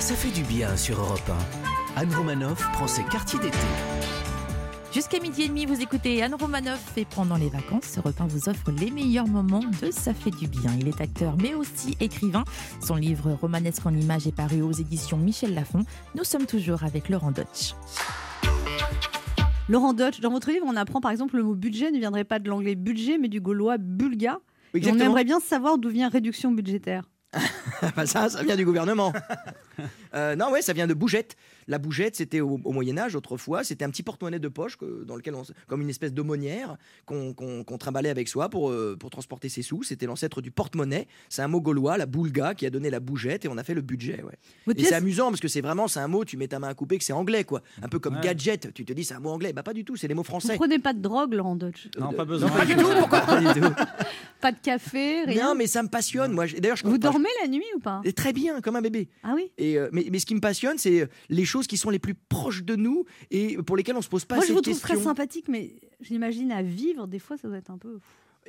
Ça fait du bien sur Europe 1. Anne Romanoff prend ses quartiers d'été. Jusqu'à midi et demi, vous écoutez Anne Romanoff et pendant les vacances, Europe 1 vous offre les meilleurs moments de Ça fait du bien. Il est acteur mais aussi écrivain. Son livre Romanesque en images est paru aux éditions Michel Lafon. Nous sommes toujours avec Laurent Deutsch. Laurent Deutsch, dans votre livre, on apprend par exemple le mot budget ne viendrait pas de l'anglais budget, mais du gaulois bulga. On aimerait bien savoir d'où vient réduction budgétaire. Bah, ça, ça vient du gouvernement. Euh, non, ouais, ça vient de bougette. La bougette, c'était au, au Moyen Âge autrefois. C'était un petit porte-monnaie de poche que- dans lequel, on, comme une espèce d'aumônière qu'on qu'on- qu'on trimballait avec soi pour, euh, pour transporter ses sous. C'était l'ancêtre du porte-monnaie. C'est un mot gaulois, la boulga, qui a donné la bougette et on a fait le budget. Ouais. Votre Et c'est amusant parce que c'est vraiment, c'est un mot. Tu mets ta main à couper que c'est anglais, quoi. Un peu comme Ouais. gadget. Tu te dis c'est un mot anglais. Bah pas du tout. C'est des mots vous français. prenez pas de drogue, Laurent Deutsch Non, Euh, pas besoin. Non, pas du tout. Pourquoi pas du tout Pas de café, rien? Non, mais ça me passionne. Moi, je- d'ailleurs, je Vous dormez la nuit ou pas? Et très bien, comme un bébé. Ah oui? Et euh, mais, mais ce qui me passionne, c'est euh, les choses qui sont les plus proches de nous et pour lesquelles on se pose pas Moi, je vous trouve très sympathique, mais j'imagine à vivre, des fois, ça doit être un peu.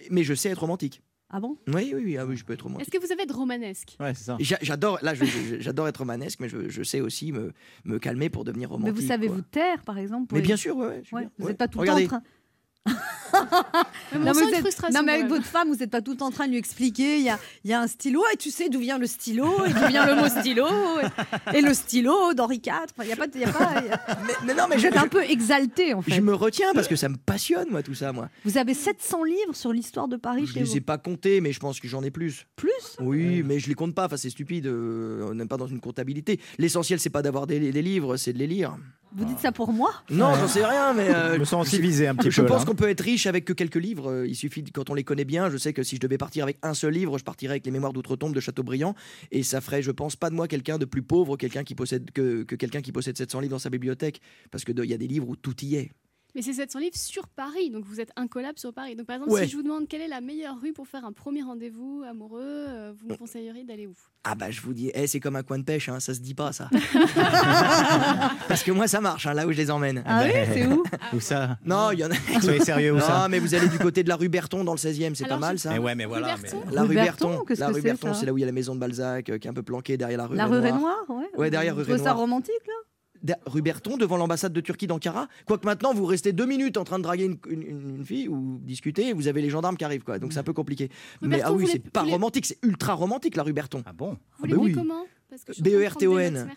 Mais je sais être romantique. Ah bon? Oui, oui, oui, ah oui, je peux être romantique. Est-ce que vous avez de romanesque? Ouais, c'est ça. J'adore, là, j'adore être romanesque, mais je, je sais aussi me, me calmer pour devenir Mais romantique. vous savez quoi. vous taire, par exemple pour Mais les- bien sûr, ouais, ouais, Ouais. Vous Ouais. n'êtes pas tout le Regardez. temps en train. Mais on Non, mais êtes- non, mais avec même. votre femme, vous n'êtes pas tout le temps en train de lui expliquer. Il y a, il y a un stylo, et tu sais d'où vient le stylo, et d'où vient le mot stylo, et, et le stylo d'Henri IV. Enfin, Il y a pas, il y a pas, il y a- Mais, mais non, mais je, un peu exalté, en je fait. me retiens parce que ça me passionne, moi, tout ça, moi. Vous avez 700 livres sur l'histoire de Paris Je chez les vous. ai pas comptés, mais je pense que j'en ai plus. Plus? Oui, mais je les compte pas. Enfin, c'est stupide. euh, on n'est pas dans une comptabilité. L'essentiel, c'est pas d'avoir des, des livres, c'est de les lire. Vous dites ça pour moi Non, j'en sais rien, mais euh, Je me sens aussi visé un petit Je peu. pense là. qu'on peut être riche avec que quelques livres. Euh, Il suffit, quand on les connaît bien, je sais que si je devais partir avec un seul livre, je partirais avec les Mémoires d'outre-tombe de Chateaubriand. Et ça ferait, je pense, pas de moi quelqu'un de plus pauvre quelqu'un qui possède, que, que quelqu'un qui possède 700 livres dans sa bibliothèque. Parce qu'il y a des livres où tout y est. Mais c'est 700 livres sur Paris, donc vous êtes incollable sur Paris. Donc par exemple, Ouais. si je vous demande quelle est la meilleure rue pour faire un premier rendez-vous amoureux, euh, vous me conseilleriez d'aller où? Ah bah je vous dis, eh, c'est comme un coin de pêche, hein, ça se dit pas ça. Parce que moi ça marche, hein, là où je les emmène. Ah oui, c'est où? Où ça? Non, il y en a. Soyez sérieux, où Non, ça? mais vous allez du côté de la rue Berton dans le 16e, c'est pas mal ça. Mais ouais, mais voilà. Mais- La Rue Berton, la rue c'est, Berton, c'est là où il y a la maison de Balzac euh, qui est un peu planquée derrière la rue La rue Renoir. Renoir, ouais. Ouais, derrière rue trouvez ça romantique, là? Da- Rue Berton, devant l'ambassade de Turquie d'Ankara. Quoique maintenant, vous restez deux minutes en train de draguer une, une- une fille ou discuter, et vous avez les gendarmes qui arrivent, quoi. Donc c'est un peu compliqué. Mais Berton, ah oui, c'est pas romantique, c'est ultra romantique la rue Berton. Ah bon? Vous bah oui. comment? B-E-R-T-O-N.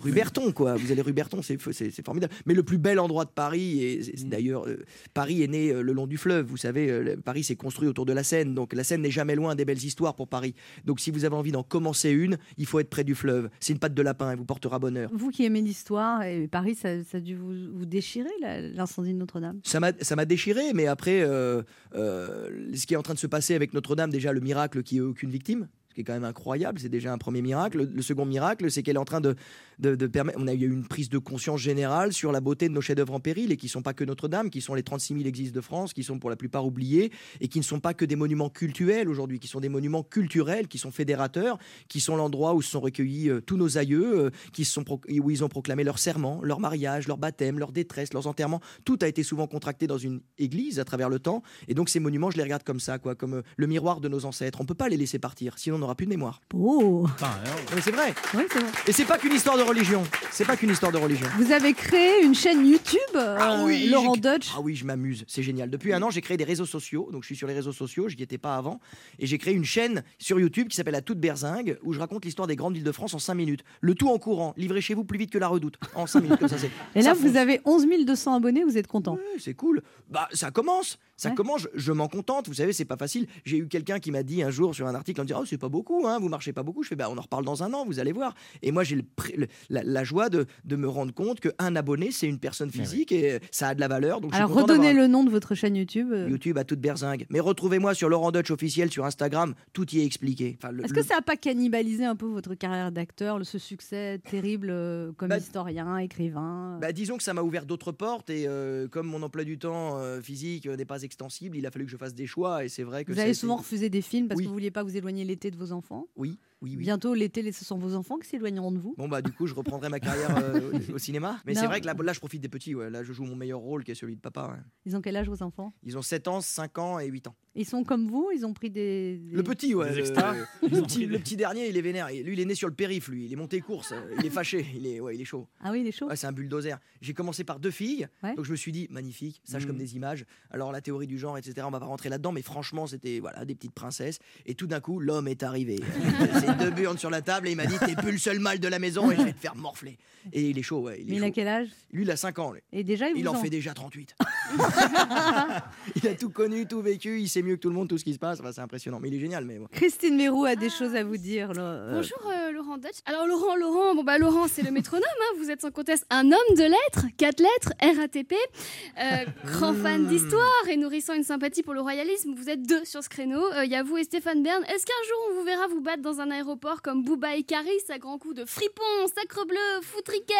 Rue Berton, quoi. Vous allez rue Berton, c'est formidable. Mais le plus bel endroit de Paris, et c'est d'ailleurs, euh, Paris est né euh, le long du fleuve. Vous savez, euh, Paris s'est construit autour de la Seine. Donc la Seine n'est jamais loin des belles histoires pour Paris. Donc si vous avez envie d'en commencer une, il faut être près du fleuve. C'est une patte de lapin, elle vous portera bonheur. Vous qui aimez l'histoire, et Paris, ça, ça a dû vous, vous déchirer, l'incendie de Notre-Dame? Ça m'a ça m'a déchiré, mais après, euh, euh, ce qui est en train de se passer avec Notre-Dame, déjà le miracle qui est aucune victime, qui quand même incroyable, c'est déjà un premier miracle. Le, second miracle, c'est qu'elle est en train de, de, permettre. On a eu une prise de conscience générale sur la beauté de nos chefs-d'œuvre en péril et qui sont pas que Notre-Dame, qui sont les 36 000 églises de France, qui sont pour la plupart oubliés et qui ne sont pas que des monuments cultuels aujourd'hui, qui sont des monuments culturels, qui sont fédérateurs, qui sont l'endroit où se sont recueillis euh, tous nos aïeux, euh, qui sont où ils ont proclamé leur serment, leur mariage, leur baptême, leur détresse, leurs enterrements. Tout a été souvent contracté dans une église à travers le temps. Et donc ces monuments, je les regarde comme ça, quoi, comme euh, le miroir de nos ancêtres. On peut pas les laisser partir, sinon on n'aura plus de mémoire. Oh Mais c'est vrai. Oui, c'est vrai. Et c'est pas qu'une histoire de religion. C'est pas qu'une histoire de religion. Vous avez créé une chaîne YouTube, Ah euh, oui, Laurent j'ai- Dutch. Ah oui, je m'amuse, c'est génial. Depuis un an, j'ai créé des réseaux sociaux, donc je suis sur les réseaux sociaux, je n'y étais pas avant, et j'ai créé une chaîne sur YouTube qui s'appelle La Toute Berzingue, où je raconte l'histoire des grandes villes de France en 5 minutes. Le tout en courant, livré chez vous plus vite que la redoute, en 5 minutes, comme ça c'est. Et là, ça vous fonce. avez 11 200 abonnés, vous êtes content. Ouais, c'est cool. Bah, ça commence. Ça Ouais. commence. Je, je m'en contente. Vous savez, c'est pas facile. J'ai eu quelqu'un qui m'a dit un jour sur un article en me disant, oh, c'est pas beaucoup, hein, vous marchez pas beaucoup. Je fais, bah, on en reparle dans un an, vous allez voir. Et moi, j'ai le pré- le- la, la joie de, de me rendre compte qu'un abonné, c'est une personne physique et ça a de la valeur. Donc, Alors, redonnez le nom de votre chaîne YouTube. euh. YouTube à toute berzingue. Mais retrouvez-moi sur Laurent Dutch officiel sur Instagram, tout y est expliqué. Enfin, Est-ce le- que ça n'a pas cannibalisé un peu votre carrière d'acteur, ce succès terrible euh, comme Bah, historien, écrivain Bah, disons que ça m'a ouvert d'autres portes et euh, comme mon emploi du temps euh, physique euh, n'est pas extensible, il a fallu que je fasse des choix et c'est vrai que Vous avez été- souvent refusé des films parce Oui. que vous vouliez pas vous éloigner l'été de vos enfants? Oui. Oui, oui. Bientôt, l'été, ce sont vos enfants qui s'éloigneront de vous. Bon bah du coup je reprendrai ma carrière euh, au cinéma. Mais c'est vrai que là, là, je profite des petits. ouais. Là je joue mon meilleur rôle qui est celui de papa. ouais. Ils ont quel âge, vos enfants? Ils ont 7 ans, 5 ans et 8 ans. Ils sont comme vous Ils ont pris des. des- Le petit, ouais. Des le- extras Le, petit, le petit dernier, il est vénère. Lui, il est né sur le périph', lui. Il est monté course. euh, Il est fâché. Il est, ouais, il est chaud. Ah oui, il est chaud. Ouais, c'est un bulldozer. J'ai commencé par deux filles. Ouais. Donc je me suis dit, magnifique, sage Mm. comme des images. Alors la théorie du genre, etc., on va pas rentrer là-dedans. Mais franchement, c'était voilà, des petites princesses. Et tout d'un coup, l'homme est arrivé. Deux burnes sur la table et il m'a dit, t'es plus le seul mâle de la maison et je vais te faire morfler. Et il est chaud, ouais. Il est Mais il a chaud. quel âge? Lui, il a 5 ans. lui. Et déjà, il, Il vous en en fait déjà 38. il a tout connu, tout vécu, il sait mieux que tout le monde tout ce qui se passe. Enfin, c'est impressionnant, mais il est génial. Mais bon. Christine Mérou a des choses à vous dire. là. Euh, Bonjour euh, Laurent Dutch. Alors Laurent, Laurent, bon bah Laurent c'est le métronome, hein, vous êtes sans conteste un homme de lettres, quatre lettres, RATP, euh, grand fan d'histoire et nourrissant une sympathie pour le royalisme, vous êtes deux sur ce créneau, Euh, il y a vous et Stéphane Bern. Est-ce qu'un jour on vous verra vous battre dans un aéroport comme Booba et Caris à grands coups de fripon, sacre bleu, foutriquet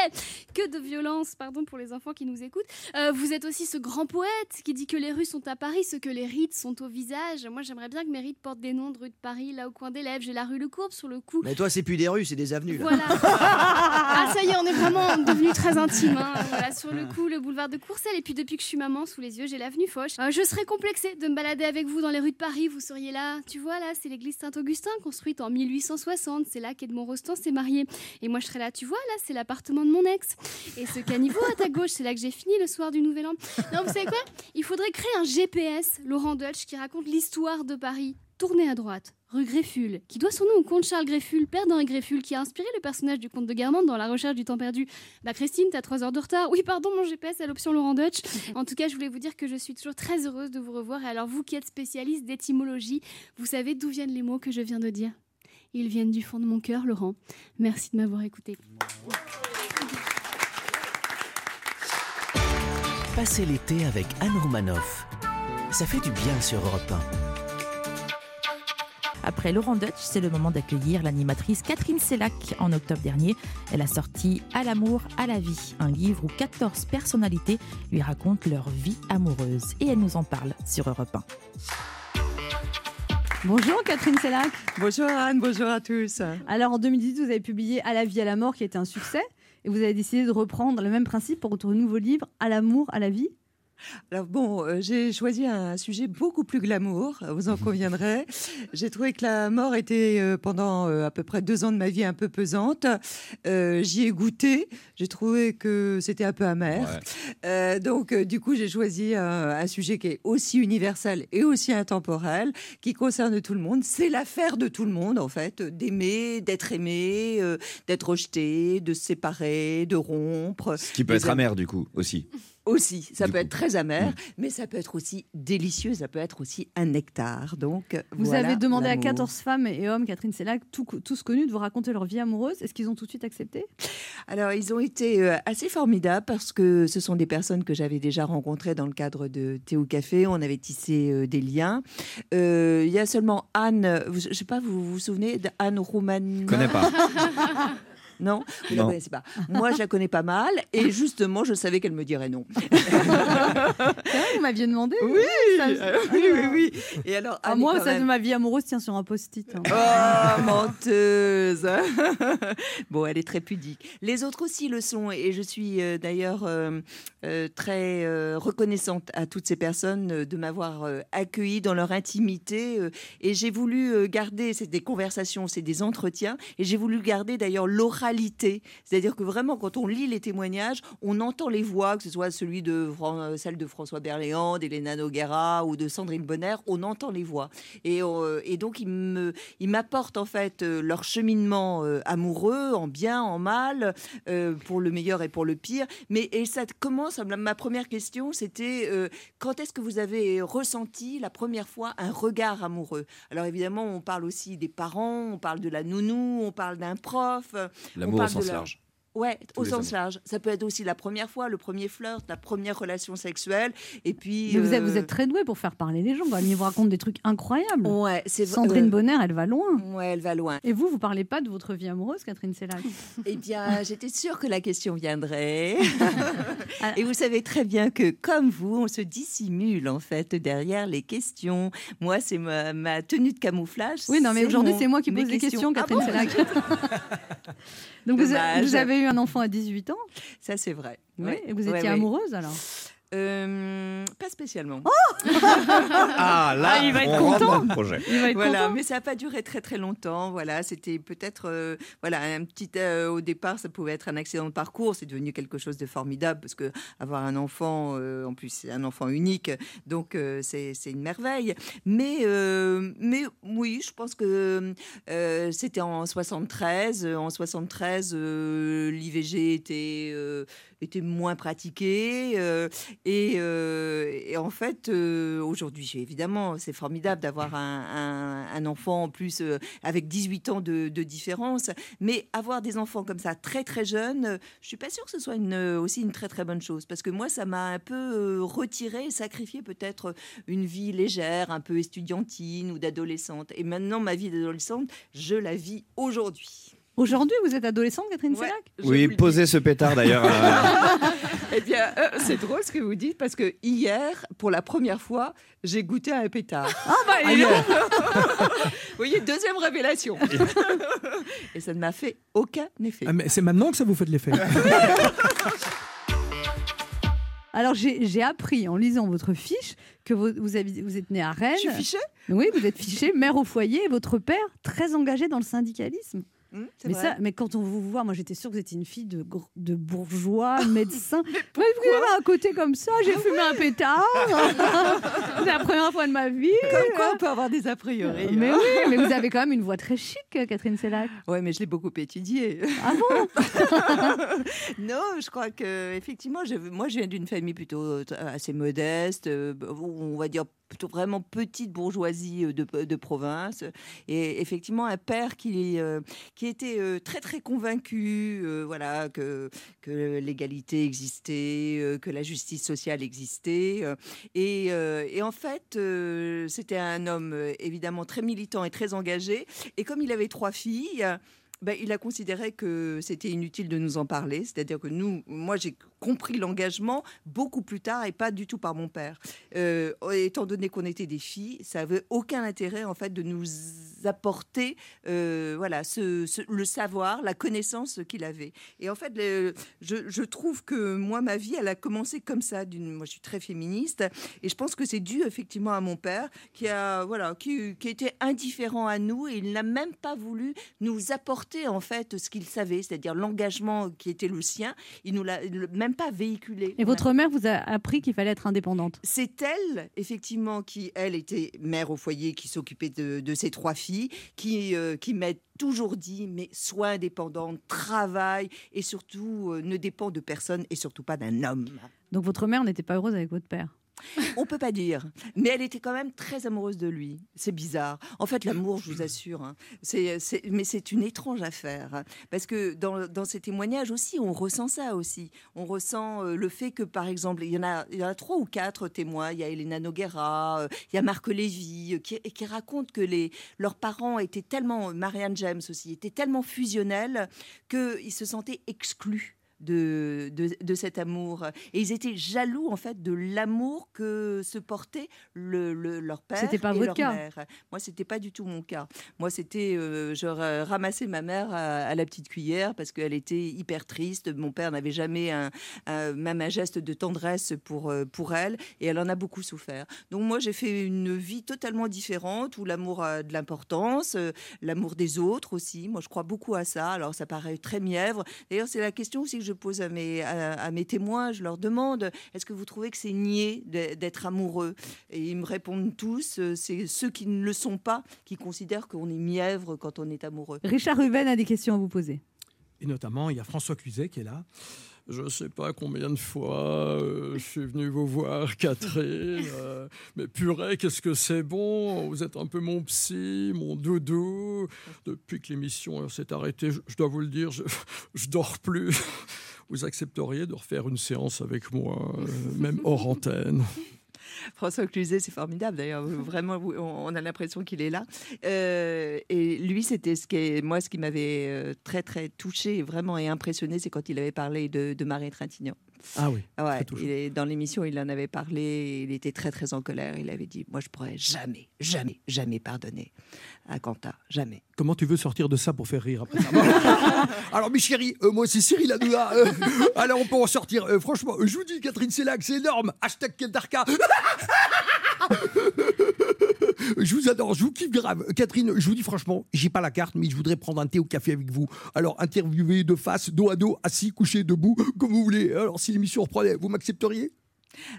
Que de violence, pardon pour les enfants qui nous écoutent. Euh, vous êtes aussi ce grand poète qui dit que les rues sont à Paris, ce que les rites sont au visage. Moi j'aimerais bien que mes rites portent des noms de rues de Paris, là au coin des lèvres, j'ai la rue Le Courbe sur le cou. Mais toi, c'est plus des rues, c'est des avenues. Là. Voilà. ah, ça y est, on est vraiment devenus très intimes. hein. Voilà, sur le coup, le boulevard de Courcelles. Et puis, depuis que je suis maman, sous les yeux, j'ai l'avenue Foch. Euh, je serais complexée de me balader avec vous dans les rues de Paris. Vous seriez là. Tu vois, là, c'est l'église Saint-Augustin, construite en 1860. C'est là qu'Edmond Rostand s'est marié. Et moi, je serais là. Tu vois, là, c'est l'appartement de mon ex. Et ce caniveau à ta gauche, c'est là que j'ai fini le soir du Nouvel An. Non, vous savez quoi? Il faudrait créer un GPS, Laurent Deutsch, qui raconte l'histoire de Paris. Tournez à droite, rue Grefful, qui doit son nom au comte Charles Grefful, père d'Henri Grefful, qui a inspiré le personnage du comte de Guermantes dans La recherche du temps perdu. Bah Christine, t'as 3 heures de retard. Oui, pardon, mon GPS à l'option Laurent Deutsch. En tout cas, je voulais vous dire que je suis toujours très heureuse de vous revoir. Et alors, vous qui êtes spécialiste d'étymologie, vous savez d'où viennent les mots que je viens de dire? Ils viennent du fond de mon cœur, Laurent. Merci de m'avoir écouté. Passez l'été avec Anne Romanoff. Ça fait du bien sur Europe 1. Après Laurent Dutch, c'est le moment d'accueillir l'animatrice Catherine Sellac. En octobre dernier, elle a sorti À l'amour, à la vie, un livre où 14 personnalités lui racontent leur vie amoureuse. Et elle nous en parle sur Europe 1. Bonjour Catherine Sellac. Bonjour Anne, bonjour à tous. Alors en 2018, vous avez publié À la vie, à la mort, qui était un succès. Et vous avez décidé de reprendre le même principe pour votre nouveau livre, À l'amour, à la vie. Alors bon, euh, j'ai choisi un sujet beaucoup plus glamour, vous en conviendrez. J'ai trouvé que la mort était euh, pendant euh, à peu près deux ans de ma vie un peu pesante. Euh, J'y ai goûté, j'ai trouvé que c'était un peu amer. Euh, donc euh, du coup, j'ai choisi un, sujet qui est aussi universel et aussi intemporel, qui concerne tout le monde. C'est l'affaire de tout le monde en fait, d'aimer, d'être aimé, euh, d'être rejeté, de se séparer, de rompre. Ce qui peut être am- amer du coup aussi. Aussi, ça Du peut coup. être très amer, Mm. mais ça peut être aussi délicieux, ça peut être aussi un nectar. Donc, Vous voilà avez demandé à l'amour. 14 femmes et hommes, Catherine Sellac, tout- tous connus, de vous raconter leur vie amoureuse. Est-ce qu'ils ont tout de suite accepté? Alors, ils ont été euh, assez formidables parce que ce sont des personnes que j'avais déjà rencontrées dans le cadre de Théo Café. On avait tissé euh, des liens. Euh, Il y a seulement Anne, vous- je ne sais pas, vous vous souvenez d'Anne Roumane Je connais pas. Non, vous la Non. connaissez pas. Moi, je la connais pas mal et justement, je savais qu'elle me dirait non. Vous m'aviez demandé Oui, ça- euh, oui, oui, oui. Et alors, Ah, moi, ça, même- ma vie amoureuse tient sur un post-it. hein. Oh, menteuse Bon, elle est très pudique. Les autres aussi le sont, et je suis euh, d'ailleurs euh, euh, très euh, reconnaissante à toutes ces personnes euh, de m'avoir euh, accueillie dans leur intimité. euh, et j'ai voulu euh, garder, c'est des conversations, c'est des entretiens, et j'ai voulu garder d'ailleurs C'est-à-dire que vraiment, quand on lit les témoignages, on entend les voix, que ce soit celui de euh, celle de François Berléand, d'Elena Noguera ou de Sandrine Bonner, on entend les voix. Et, euh, donc, ils m'apportent en fait euh, leur cheminement amoureux, en bien, en mal, pour le meilleur et pour le pire. Mais et ça commence. Ma première question, c'était quand est-ce que vous avez ressenti la première fois un regard amoureux? Alors évidemment, on parle aussi des parents, on parle de la nounou, on parle d'un prof. L'amour au sens large. Ouais, Tous au sens large. Ça peut être aussi la première fois, le premier flirt, la première relation sexuelle. Et puis. Mais vous êtes, vous euh, êtes très doué pour faire parler les gens. Même. Ils vous racontent des trucs incroyables. Ouais, c'est vrai, Sandrine euh, Bonner, elle va loin. Ouais, elle va loin. Et vous, vous parlez pas de votre vie amoureuse, Catherine Sellac? Eh bien, j'étais sûre que la question viendrait. Ah. Et vous savez très bien que, comme vous, on se dissimule en fait derrière les questions. Moi, c'est ma, ma tenue de camouflage. Oui, non, mais aujourd'hui, mon- c'est moi qui pose les questions, Ah Catherine bon Sellac. Donc, vous, avez eu un enfant à 18 ans Ça, c'est vrai. Oui, Ouais. et vous étiez ouais. amoureuse alors? Euh, Pas spécialement. Ah, là, Ah, il va être on content. dans le projet. Il va être Voilà, content. mais ça n'a pas duré très très longtemps. Voilà, c'était peut-être euh, voilà un petit euh, au départ, ça pouvait être un accident de parcours. C'est devenu quelque chose de formidable parce que avoir un enfant, euh, en plus c'est un enfant unique, donc euh, c'est c'est une merveille. Mais euh, mais oui, je pense que euh, c'était en 73. En 73, euh, l'IVG était euh, était moins pratiqué euh, et, euh, et en fait euh, aujourd'hui évidemment c'est formidable d'avoir un, enfant en plus euh, avec 18 ans de, différence mais avoir des enfants comme ça très très jeunes je suis pas sûre que ce soit une, aussi une très très bonne chose parce que moi ça m'a un peu retiré et sacrifié peut-être une vie légère un peu estudiantine ou d'adolescente et maintenant ma vie d'adolescente je la vis aujourd'hui Aujourd'hui, vous êtes adolescente, Catherine Ouais, Oui, posez ce pétard d'ailleurs. euh, Eh bien, euh, c'est drôle ce que vous dites parce que hier, pour la première fois, j'ai goûté à un pétard. Ah bah, Vous voyez, deuxième révélation. Et ça ne m'a fait aucun effet. Ah, mais c'est maintenant que ça vous fait de l'effet. Alors, j'ai appris en lisant votre fiche que vous, vous, habitez- vous êtes né à Rennes. Je suis fichée? Oui, vous êtes fiché, mère au foyer, et votre père très engagé dans le syndicalisme. C'est Mais, vrai. ça, mais quand on vous voit, moi j'étais sûre que vous étiez une fille de, de bourgeois, médecin. mais pourquoi à côté comme ça J'ai fumé un pétard. C'est la première fois de ma vie. Comme quoi, on peut avoir des a priori. Mais hein. oui, mais vous avez quand même une voix très chic, Catherine Sellac. Ouais, mais je l'ai beaucoup étudié. Ah bon Non, je crois que effectivement, je- moi, je viens d'une famille plutôt euh, assez modeste, euh, on va dire plutôt vraiment petite bourgeoisie euh, de, province, et effectivement un père qui euh, qui était euh, très très convaincu, voilà, que que l'égalité existait, que la justice sociale existait, et, en fait, c'était un homme évidemment très militant et très engagé, et comme il avait trois filles. Ben, il a considéré que c'était inutile de nous en parler, c'est-à-dire que nous, moi, j'ai compris l'engagement beaucoup plus tard et pas du tout par mon père. Euh, étant donné qu'on était des filles, ça avait aucun intérêt en fait de nous apporter, euh, voilà, ce, le savoir, la connaissance qu'il avait. Et en fait, je, trouve que moi, ma vie, elle a commencé comme ça. Moi, je suis très féministe et je pense que c'est dû effectivement à mon père qui a, voilà, qui était indifférent à nous et il n'a même pas voulu nous apporter en fait ce qu'il savait, c'est-à-dire l'engagement qui était le sien. Il nous l'a même pas véhiculé. Et votre mère vous a appris qu'il fallait être indépendante? C'est elle, effectivement, qui, elle, était mère au foyer, qui s'occupait de, de ses trois filles, qui, euh, qui m'a toujours dit, mais sois indépendante, travaille, et surtout, euh, ne dépend de personne, et surtout pas d'un homme. Donc votre mère n'était pas heureuse avec votre père? On peut pas dire, mais elle était quand même très amoureuse de lui. C'est bizarre. En fait, l'amour, je vous assure, hein, c'est, mais c'est une étrange affaire. parce que dans, ces témoignages aussi, on ressent ça aussi. On ressent euh, le fait que, par exemple, il y en a, il y en a trois ou quatre témoins. Il y a Elena Noguera, euh, il y a Marc Lévy, euh, qui, qui racontent que les, leurs parents étaient tellement, Marianne James aussi, étaient tellement fusionnels qu'ils se sentaient exclus de, de, de cet amour. Et ils étaient jaloux, en fait, de l'amour que se portait le, le- leur père C'était pas et votre leur cas. mère. Moi, c'était pas du tout mon cas. Moi, c'était... euh, je ra- ramassais ma mère à, à la petite cuillère parce qu'elle était hyper triste. Mon père n'avait jamais un, un- même un geste de tendresse pour, euh, pour elle et elle en a beaucoup souffert. Donc moi, j'ai fait une vie totalement différente où l'amour a de l'importance, euh, l'amour des autres aussi. Moi, je crois beaucoup à ça. Alors, ça paraît très mièvre. D'ailleurs, c'est la question aussi que je pose à mes, à, à mes témoins. Je leur demande, est-ce que vous trouvez que c'est nier d'être amoureux? Et ils me répondent tous, euh, c'est ceux qui ne le sont pas qui considèrent qu'on est mièvre quand on est amoureux. Richard Ruben a des questions à vous poser. Et notamment, il y a François Cluzet qui est là. Je ne sais pas combien de fois euh, je suis venu vous voir, Catherine. euh, mais purée, qu'est-ce que c'est bon Vous êtes un peu mon psy, mon doudou. Depuis que l'émission s'est arrêtée, je, je dois vous le dire, je, je dors plus. Vous accepteriez de refaire une séance avec moi, euh, même hors antenne? François Cluzet, c'est formidable d'ailleurs. Vraiment, on a l'impression qu'il est là. Euh, et lui, c'était ce qui est, moi, ce qui m'avait euh, très très touché, vraiment et impressionné, c'est quand il avait parlé de, de Marie Trintignant. Ah oui. Ouais, il est, dans l'émission, il en avait parlé. Il était très très en colère. Il avait dit, moi, je pourrais jamais, jamais, jamais pardonner à Quentin, jamais. Comment tu veux sortir de ça pour faire rire après ça? Alors, mes chéris, euh, moi c'est Cyril Hanouna. Euh, alors, on peut en sortir. Euh, franchement, je vous dis, Catherine Sellac, c'est énorme. Hashtag Kendarka. Je vous adore, je vous kiffe grave. Catherine, je vous dis franchement, j'ai pas la carte, mais je voudrais prendre un thé au café avec vous. Alors, interviewer de face, dos à dos, assis, couché, debout, comme vous voulez. Alors, si l'émission reprenait, vous m'accepteriez?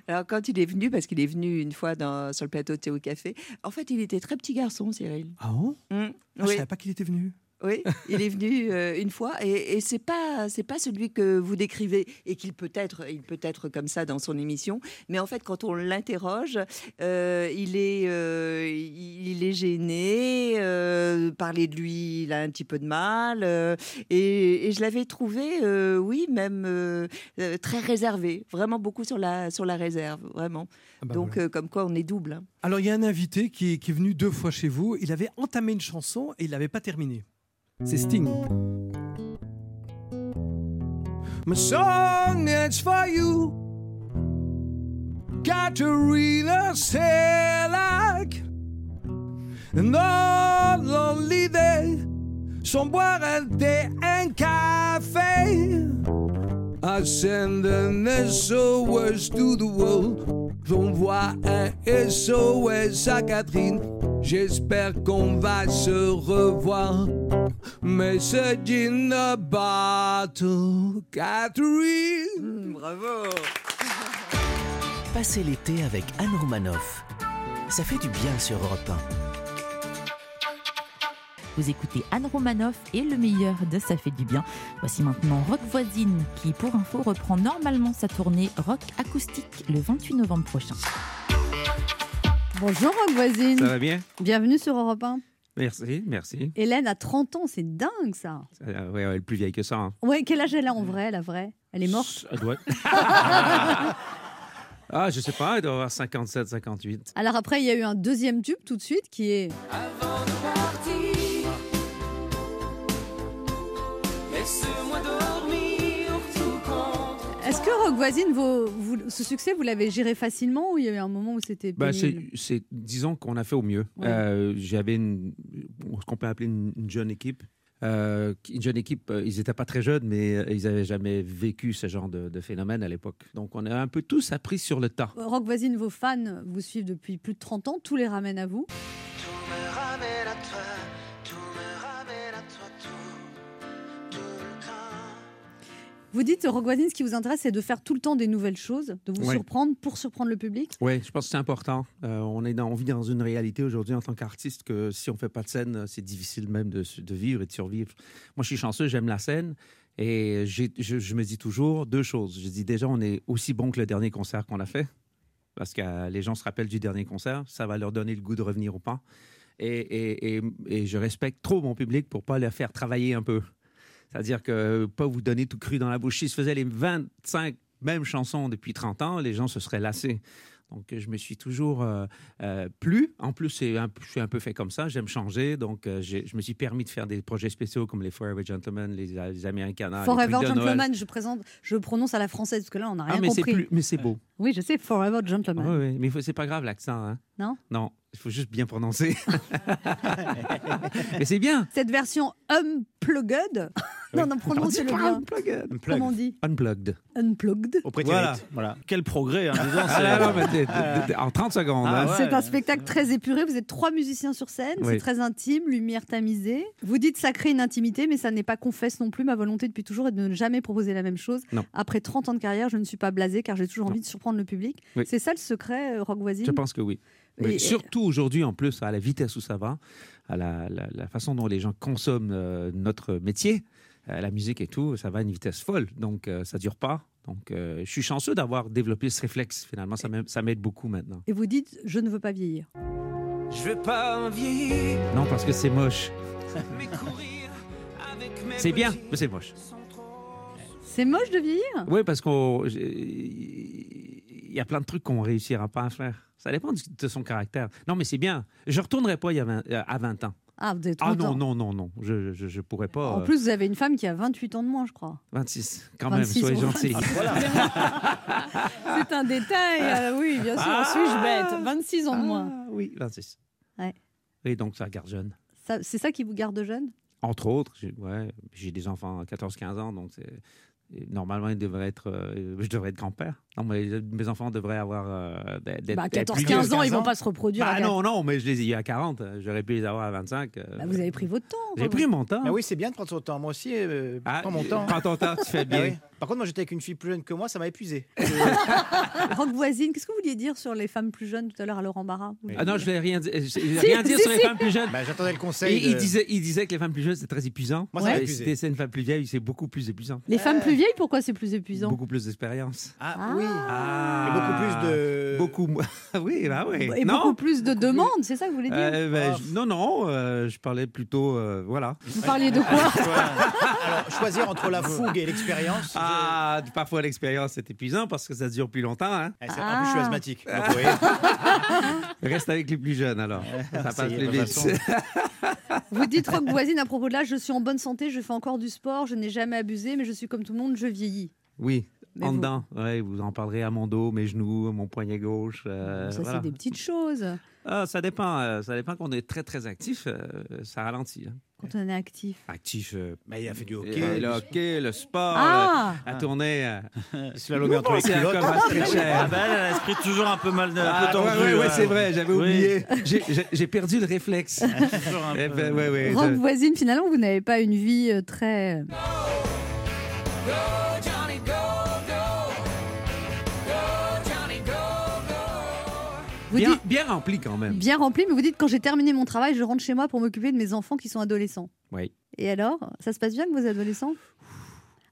Alors, quand il est venu, parce qu'il est venu une fois dans, sur le plateau de Théo Café, en fait, il était très petit garçon, Cyril. Ah bon? Mm, Je oui. savais pas qu'il était venu. Oui, il est venu euh, une fois et, et c'est pas c'est pas celui que vous décrivez et qu'il peut être il peut être comme ça dans son émission, mais en fait quand on l'interroge, euh, il est euh, il est gêné, parler de lui, il a un petit peu de mal et, et je l'avais trouvé oui même très réservé, vraiment beaucoup sur la sur la réserve, vraiment. Ah bah Donc voilà. comme quoi on est double. hein. Alors, il y a un invité qui est, qui est venu deux fois chez vous. Il avait entamé une chanson et il l'avait pas terminée. C'est Sting. My song is for you. Katerina Selak. And all lonely day. Sans boire un thé, un café. I send an SOS to the world. J'envoie un SOS à Catherine. J'espère qu'on va se revoir. Message in a bottle, Catherine. Mm, bravo. Passez l'été avec Anne Romanoff. Ça fait du bien sur Europe 1. Vous écoutez Anne Romanoff et le meilleur de Ça fait du bien. Voici maintenant Rock Voisine qui, pour info, reprend normalement sa tournée rock acoustique le 28 novembre prochain. Bonjour Rock Voisine. Ça va bien? Bienvenue sur Europe 1. Merci, merci. Hélène a 30 ans, c'est dingue ça. Euh, ouais, ouais, elle est plus vieille que ça. hein. Ouais, quel âge elle a en vrai, la vraie? Elle est morte? Elle doit- ah, je sais pas, elle doit avoir 57, 58. Alors après, il y a eu un deuxième tube tout de suite qui est Est-ce que Rock Voisine, vos- vous- ce succès, vous l'avez géré facilement ou il y a eu un moment où c'était Bah, c'est, disons qu'on a fait au mieux. Ouais. Euh, j'avais une- ce qu'on peut appeler une, une jeune équipe. Euh, une jeune équipe, euh, ils n'étaient pas très jeunes, mais euh, ils n'avaient jamais vécu ce genre de, de phénomène à l'époque. Donc on a un peu tous appris sur le tas. Rock Voisine, vos fans vous suivent depuis plus de 30 ans, tous les ramènent à vous. Vous dites, Voisine, ce qui vous intéresse, c'est de faire tout le temps des nouvelles choses, de vous Ouais. surprendre pour surprendre le public. Oui, je pense que c'est important. Euh, on, est dans, on vit dans une réalité aujourd'hui en tant qu'artiste que si on ne fait pas de scène, euh, c'est difficile même de, de vivre et de survivre. Moi, je suis chanceux, j'aime la scène. Et je, je me dis toujours deux choses. Je dis déjà, on est aussi bon que le dernier concert qu'on a fait. Parce que euh, les gens se rappellent du dernier concert. Ça va leur donner le goût de revenir ou pas. Et, et- et- et je respecte trop mon public pour pas les faire travailler un peu. C'est-à-dire que pas vous donner tout cru dans la bouche. Si je faisais les 25 mêmes chansons depuis 30 ans, les gens se seraient lassés. Donc, je me suis toujours euh, euh, plu. En plus, un- je suis un peu fait comme ça. J'aime changer. Donc, euh, je me suis permis de faire des projets spéciaux comme les Forever Gentlemen, les, les Forever. Gentleman, je présente, je prononce à la française parce que là, on n'a rien Ah, mais compris. plus- mais c'est beau. Oui, je sais, Forever Gentleman. Oui, oui, mais c'est pas grave l'accent. hein. Non? Non, il faut juste bien prononcer. mais c'est bien. Cette version unplugged, non, non, prononcez-le bien. Unplugged. Comment on dit Unplugged. Unplugged. Auprès Voilà, voilà. Quel progrès, hein, Ah non, mais en 30 secondes. Ah hein. ouais. C'est un spectacle très épuré. Vous êtes trois musiciens sur scène. Oui. C'est très intime, lumière tamisée. Vous dites ça crée une intimité, mais ça n'est pas confesse non plus. Ma volonté depuis toujours est de ne jamais proposer la même chose. Non. Après 30 ans de carrière, je ne suis pas blasé car j'ai toujours envie de surprendre le public. Oui. C'est ça le secret, euh, Rock Voisine Je pense que oui. Et- surtout aujourd'hui, en plus, à la vitesse où ça va, à la, la- la façon dont les gens consomment euh, notre métier, euh, la musique et tout, ça va à une vitesse folle. Donc, euh, ça dure pas. Donc, euh, je suis chanceux d'avoir développé ce réflexe. Finalement, ça m'aide- beaucoup maintenant. Et vous dites, je ne veux pas vieillir. Je veux pas vieillir, Non, parce que c'est moche. mais courir avec mes C'est bien, mais c'est moche. C'est moche de vieillir? Oui, parce qu'on. Il y a plein de trucs qu'on réussira pas à faire. Ça dépend de son caractère. Non, mais c'est bien. Je retournerai pas il y a 20 à 20 ans. Ah, vous êtes trop Ah non, non, non, non. Je, je, je pourrais pas. En euh, plus, vous avez une femme qui a 28 ans de moins, je crois. 26, quand 26, même, soyez bon. gentils. C'est un détail. euh, oui, bien sûr. Ah. Suis-je bête? 26 ans de moins. Ah, oui, 26. Ouais. Et donc, ça garde jeune. Ça- C'est ça qui vous garde jeune? Entre autres, j'ai ouais, j'ai des enfants à 14-15 ans, donc Normalement, ils devraient être, euh, je devrais être grand-père. Non, mais mes enfants devraient avoir. euh, d'être- bah, d'être plus 14-15 vieux. ans, ils vont pas se reproduire. Bah à non, non, mais je les ai eu à 40. J'aurais pu les avoir à 25. euh, Bah, vous avez pris votre temps. J'ai pris mon temps. Oui, c'est bien de prendre son temps. Moi aussi, euh, Ah, prends mon temps. Prends ton temps, tu fais Ah bien. Par contre, moi, j'étais avec une fille plus jeune que moi, ça m'a épuisé. Rock voisine, qu'est-ce que vous vouliez dire sur les femmes plus jeunes tout à l'heure à Laurent Barra Ah non, je voulais rien je voulais Si, rien dire si, sur les si. femmes plus jeunes. Bah, J'attendais le Et conseil. il, de- disait, il disait que les femmes plus jeunes, c'est très épuisant. Moi, ça m'a Et épuisé. Si c'est une femme plus vieille, c'est beaucoup plus épuisant. Les femmes plus vieilles, pourquoi c'est plus épuisant Beaucoup plus d'expérience. Ah, Ah. oui. Ah. Et beaucoup plus de. Beaucoup moins. oui, bah oui. Et non. beaucoup plus de demandes, c'est ça que vous voulez dire Euh, ben, Oh. je- non, non, euh, je parlais plutôt. euh, voilà. Vous parliez de quoi Alors, choisir entre la fougue et l'expérience. Ah, parfois l'expérience c'est épuisant parce que ça dure plus longtemps. Hein. je- Eh, c'est- En plus, je suis Ah. asthmatique. Donc, vous voyez. Reste avec les plus jeunes alors. Ça passe est, plus toute vite. Vous dites Rock voisine à propos de l'âge, je suis en bonne santé, je fais encore du sport, je n'ai jamais abusé, mais je suis comme tout le monde, je vieillis. oui. Mais en vous- dedans, ouais, vous en parlerez à mon dos, mes genoux, mon poignet gauche. euh, ça, voilà. c'est des petites choses Ah, ça dépend. euh, ça dépend qu'on est très très actif, euh, ça ralentit. hein. Quand on est actif. Actif. euh, Mais il a fait du euh, hockey. le hockey, le sport, Ah euh, la tournée. euh, entre les c'est un culottes. comme Astrid Cher. Ah bah, elle a l'esprit toujours un peu mal un Ah, peu tendu. ouais, ouais, ouais, ouais. c'est vrai, j'avais Oui. oublié. J'ai- perdu le réflexe. Toujours un Eh peu- ben, ouais, ouais, Rock voisine, finalement, vous n'avez pas une vie euh, très. Vous bien, dites bien rempli quand même. bien rempli, mais vous dites quand j'ai terminé mon travail, je rentre chez moi pour m'occuper de mes enfants qui sont adolescents. Oui. Et alors, ça se passe bien avec vos adolescents?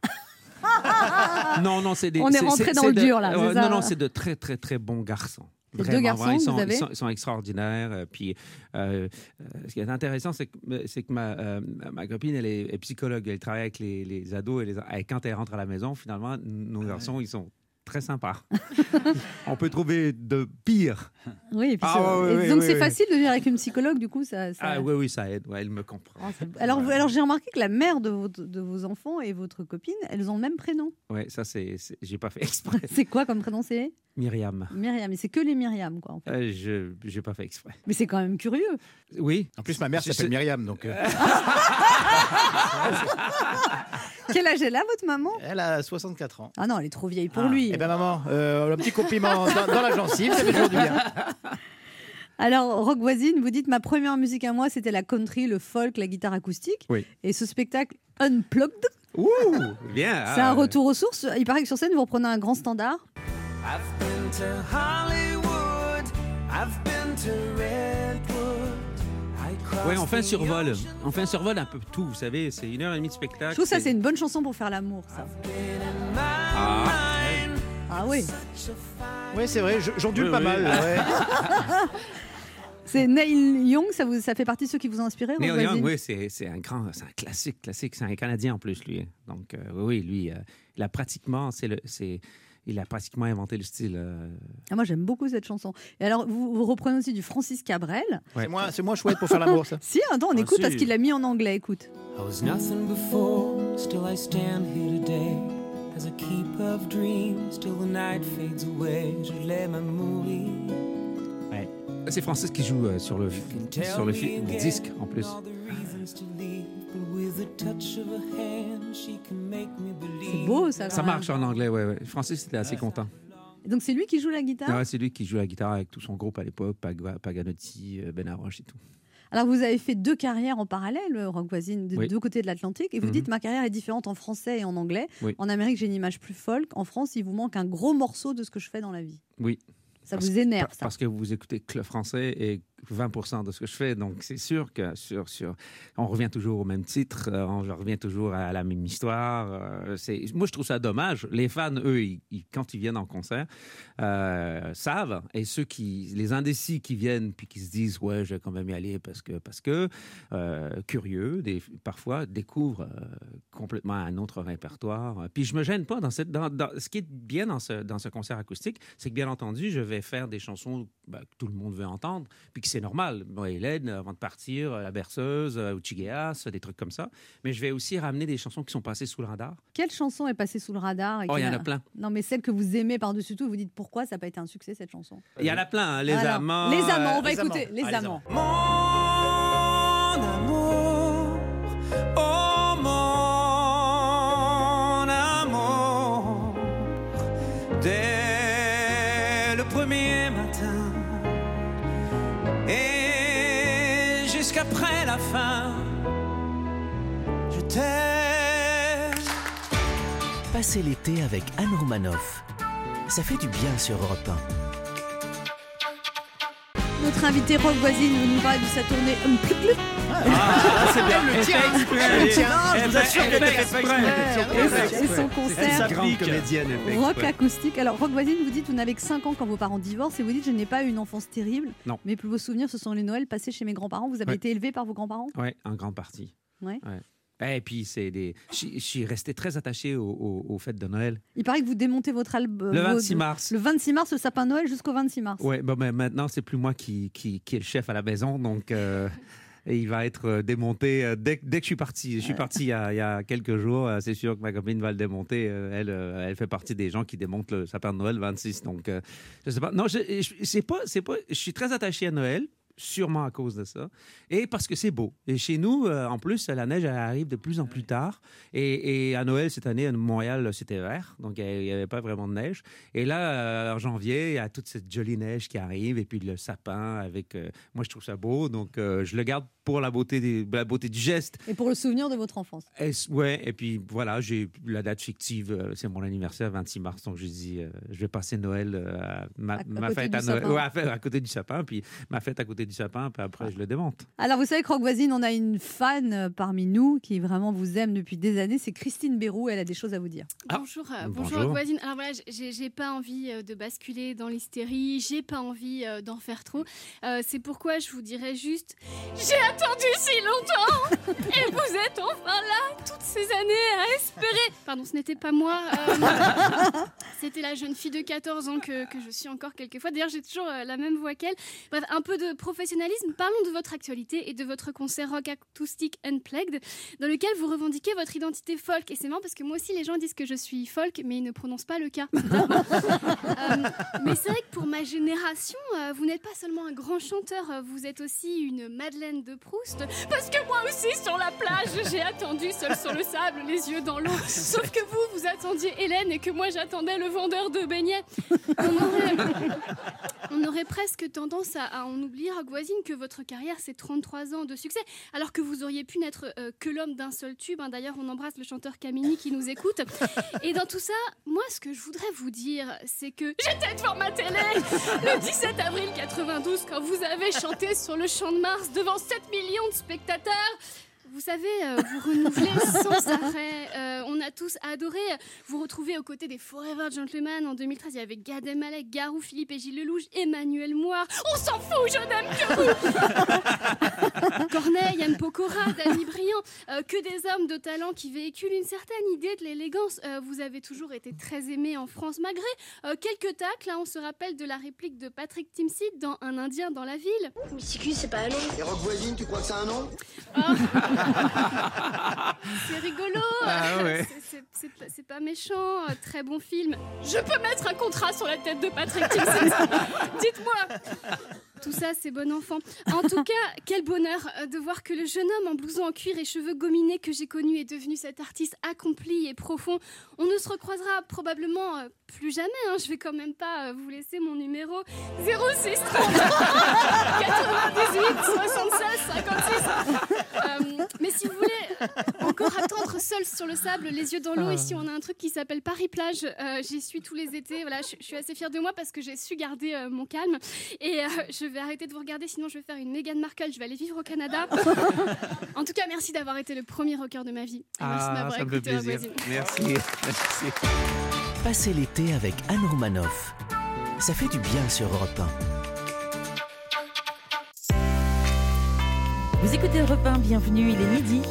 Non, non, c'est des. On est c'est- rentré dans le de- dur, là, ça non, non, c'est de très, très, très bons garçons. Les deux garçons ils, que sont, vous avez ils, sont, ils sont extraordinaires. euh, Puis, euh, euh, ce qui est intéressant, c'est que, que ma, euh, ma copine, elle est, est psychologue. Elle travaille avec les, les ados. Et, les, et quand elle rentre à la maison, finalement, nos garçons, ils sont très sympas. On peut trouver de pire. Oui, et puis Ah, et donc c'est facile de venir avec une psychologue, du coup, ça. ça- Ah oui, oui, ça aide. Ouais, elle me comprend. Ah, Alors, vous- alors j'ai remarqué que la mère de, votre- de vos enfants et votre copine, elles ont le même prénom. Ouais, ça, c'est. J'ai pas fait exprès. C'est quoi comme prénom c'est? Myriam. Myriam. Et c'est que les Myriam, quoi. en fait. Euh, je j'ai pas fait exprès. Mais c'est quand même curieux. Oui. En plus, ma mère s'appelle Myriam, donc euh, Quel âge elle a, votre maman? Elle a 64 ans. Ah non, elle est trop vieille pour Ah. lui. Eh ben maman, euh, un petit compliment dans, dans la gencive, ça fait toujours du bien. Alors, Rock Voisine, vous dites ma première musique à moi, c'était la country, le folk, la guitare acoustique. Oui. Et ce spectacle Unplugged, Ouh, bien. c'est ah, un retour aux sources. Il paraît que sur scène, vous reprenez un grand standard. I've been to Hollywood, I've been to Redwood. Ouais, on fait un crossed the survol. ocean. On fait un survol un peu tout, vous savez. C'est une heure et demie de Je spectacle. trouve ça, c'est une bonne chanson pour faire l'amour, ça. Ah oui. Oui, c'est vrai, je- j'ondule Oui, pas oui. mal. ouais. C'est Neil Young, ça, vous, ça fait partie de ceux qui vous ont inspiré Neil Young, oui, c'est c'est un grand, c'est un classique, classique. C'est un Canadien en plus, lui. Donc, euh, oui, oui, lui, euh, il a pratiquement, c'est le, c'est, il a pratiquement inventé le style. euh, Ah, moi, j'aime beaucoup cette chanson. Et alors, vous, vous reprenez aussi du Francis Cabrel. Ouais. C'est moins, c'est moins chouette pour faire l'amour, ça. Si, attends, on Ah, écoute si. parce qu'il l'a mis en anglais, écoute. I was nothing before, still I stand here today. As a keeper of dreams, till the night fades away. Je mourir. C'est Francis qui joue euh, sur le, Tell sur le, me fi- le again disque en plus. all C'est beau, ça. Ça marche en anglais, ouais, ouais. Francis était assez content. Donc, c'est lui qui joue la guitare Ouais, c'est lui qui joue la guitare avec tout son groupe à l'époque, Pag- Paganotti, euh, Ben Arroche et tout. Alors, vous avez fait deux carrières en parallèle, euh, Rock Voisine, de Oui. deux côtés de l'Atlantique. Et vous Mhm. dites, ma carrière est différente en français et en anglais. Oui. En Amérique, j'ai une image plus folk. En France, il vous manque un gros morceau de ce que je fais dans la vie. Oui. Ça Parce- vous énerve, ça. Parce que vous écoutez que le français et 20% de ce que je fais. Donc, c'est sûr que sur, sur, on revient toujours au même titre, euh, on revient toujours à la même histoire. euh, c'est, moi, je trouve ça dommage. Les fans, eux, quand ils viennent en concert, euh, savent. Et ceux qui, les indécis qui viennent puis qui se disent, ouais, je vais quand même y aller parce que, parce que, curieux, parfois découvrent complètement un autre répertoire. Puis je me gêne pas dans cette, dans, ce qui est bien dans ce, dans ce concert acoustique, c'est que bien entendu, je vais faire des chansons ben, que tout le monde veut entendre, puis c'est normal. Moi, Hélène, avant de partir, euh, La Berceuse, euh, Uchigeas, des trucs comme ça. Mais je vais aussi ramener des chansons qui sont passées sous le radar. Quelle chanson est passée sous le radar et Oh, il y en a plein. Non, mais celle que vous aimez par-dessus tout, vous dites pourquoi ça n'a pas été un succès cette chanson? Il y en a plein, hein, Les Alors, Amants. Les amants, on va euh, écouter Les Ah, amants. Mon Passez l'été avec Anne Romanoff. Ça fait du bien sur Europe 1. Notre invité Rock Voisine nous parle de sa tournée Plouc Plouc. Ah, c'est bien. Le. Elle le. Non, je vous assure pas tient. exprès. Et son concert. C'est une grande comédienne, Rock acoustique. Alors, Rock Voisine, vous dites, vous n'avez que 5 ans quand vos parents divorcent et vous dites, je n'ai pas eu une enfance terrible. Non. Mes plus beaux souvenirs, ce sont les Noëls passés chez mes grands-parents. Vous avez Ouais. été élevé par vos grands-parents? Oui, en grande partie. Ouais. Ouais. Et puis, c'est des. Je suis resté très attaché aux au, aux fêtes de Noël. Il paraît que vous démontez votre album. Le 26 mars. Le 26 mars, le sapin Noël jusqu'au 26 mars. Oui, bon, mais maintenant, c'est plus moi qui, qui, qui est le chef à la maison, donc euh, et il va être euh, démonté euh, dès, que- dès que je suis parti. Je suis parti il y a, il y a quelques jours. euh, C'est sûr que ma copine va le démonter. Euh, Elle, euh, elle fait partie des gens qui démontent le sapin de Noël le 26. Donc, euh, je sais pas. Non, je, je- c'est pas, c'est pas. Je suis très attaché à Noël. Sûrement à cause de ça. Et parce que c'est beau. Et chez nous, euh, en plus, la neige elle arrive de plus en plus tard. Et, et à Noël, cette année, à Montréal, c'était vert. Donc, il n'y avait pas vraiment de neige. Et là, euh, en janvier, il y a toute cette jolie neige qui arrive. Et puis le sapin avec. euh, moi, je trouve ça beau. Donc, je le garde pour la beauté, des- la beauté du geste. Et pour le souvenir de votre enfance. Et, ouais, et puis voilà, j'ai la date fictive, euh, c'est mon anniversaire, 26 mars, donc je dis, euh, je vais passer Noël, euh, à ma, À- à ma côté fête du à Noël, ouais, à, côté du sapin, puis ma fête à côté du sapin, puis après je le démonte. Alors, vous savez que Rock Voisine, on a une fan parmi nous qui vraiment vous aime depuis des années. C'est Christine Bérou. Elle a des choses à vous dire. Bonjour, euh, bonjour, bonjour. Rock voisine. Alors voilà, j'ai pas envie de basculer dans l'hystérie, j'ai pas envie d'en faire trop. Euh, C'est pourquoi je vous dirais juste j'ai attendu si longtemps et vous êtes enfin là toutes ces années à espérer. Pardon, ce n'était pas moi. euh, C'était la jeune fille de 14 ans que, que je suis encore quelquefois. D'ailleurs, j'ai toujours euh, la même voix qu'elle. Bref, un peu de professionnalisme. Parlons de votre actualité et de votre concert rock acoustique Unplugged, dans lequel vous revendiquez votre identité folk. Et c'est marrant parce que moi aussi, les gens disent que je suis folk, mais ils ne prononcent pas le cas. Euh, mais c'est vrai que pour ma génération, vous n'êtes pas seulement un grand chanteur, vous êtes aussi une Madeleine de Proust. Parce que moi aussi, sur la plage, j'ai attendu seul sur le sable, les yeux dans l'eau. Sauf que vous, vous attendiez Hélène et que moi, j'attendais le vendeur de beignets. On aurait, on aurait presque tendance à, à en oublier, Rock Voisine, que votre carrière, c'est 33 ans de succès, alors que vous auriez pu n'être euh, que l'homme d'un seul tube. hein. D'ailleurs, on embrasse le chanteur Camini qui nous écoute. Et dans tout ça, moi, ce que je voudrais vous dire, c'est que j'étais devant ma télé le 17 avril 92 quand vous avez chanté sur le champ de Mars devant 7 millions de spectateurs. Vous savez, euh, vous renouvelez sans arrêt. Euh, on a tous adoré vous retrouver aux côtés des Forever Gentlemen en 2013. Il y avait Gad Elmaleh, Garou, Philippe et Gilles Lelouch, Emmanuel Moir. On s'en fout, je n'aime que vous Corneille, Yann Pokora, Danny Briand, euh, que des hommes de talent qui véhiculent une certaine idée de l'élégance. Euh, vous avez toujours été très aimé en France, malgré euh, quelques tacles. Là, on se rappelle de la réplique de Patrick Timsit dans Un Indien dans la ville. Mysticu, c'est pas un nom. Et Rock Voisine, tu crois que c'est un nom? C'est rigolo. Ah ouais. C'est- pas- méchant. Très bon film. Je peux mettre un contrat sur la tête de Patrick Timsit. Dites-moi. Tout ça, c'est bon enfant. En tout cas, quel bonheur euh, de voir que le jeune homme en blouson en cuir et cheveux gominés que j'ai connu est devenu cet artiste accompli et profond. On ne se recroisera probablement euh, plus jamais. hein. Je vais quand même pas euh, vous laisser mon numéro 06 30 98 76 56. Euh, mais si vous voulez encore attendre seul sur le sable, les yeux dans l'eau, ici on a un truc qui s'appelle Paris Plage. Euh, J'y suis tous les étés. Voilà, je, suis assez fière de moi parce que j'ai su garder euh, mon calme. Et je vais arrêter de vous regarder, sinon je vais faire une Meghan Markle. Je vais aller vivre au Canada. en tout cas, merci d'avoir été le premier rocker de ma vie. Merci de Ah, m'avoir écouté, plaisir. Merci. Merci. Passez l'été avec Anne Romanoff. Ça fait du bien sur Europe Vous écoutez Europe 1, bienvenue, il est midi.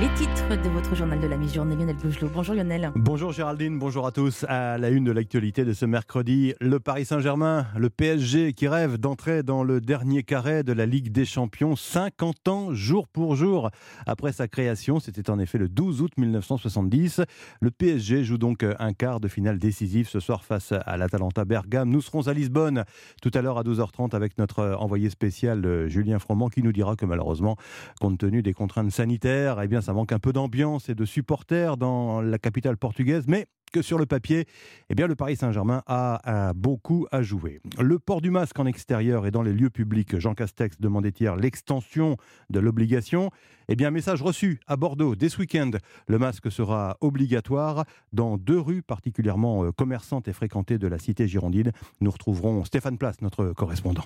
Les titres de votre journal de la mi-journée, Lionel Bougelot. Bonjour Lionel. Bonjour Géraldine, bonjour à tous. À la une de l'actualité de ce mercredi, le Paris Saint-Germain, le PSG qui rêve d'entrer dans le dernier carré de la Ligue des Champions 50 ans jour pour jour après sa création. C'était en effet le 12 août 1970. Le PSG joue donc un quart de finale décisif ce soir face à l'Atalanta Bergame. Nous serons à Lisbonne tout à l'heure à 12h30 avec notre envoyé spécial euh, Julien Froment qui nous dira que malheureusement, compte tenu des contraintes sanitaires, eh bien ça manque un peu d'ambiance et de supporters dans la capitale portugaise, mais sur le papier, eh bien, le Paris Saint-Germain a, a beaucoup à jouer. Le port du masque en extérieur et dans les lieux publics, Jean Castex demandait hier l'extension de l'obligation. Eh bien, message reçu à Bordeaux dès ce week-end. Le masque sera obligatoire dans deux rues particulièrement euh, commerçantes et fréquentées de la cité girondine. Nous retrouverons Stéphane Place, notre correspondant.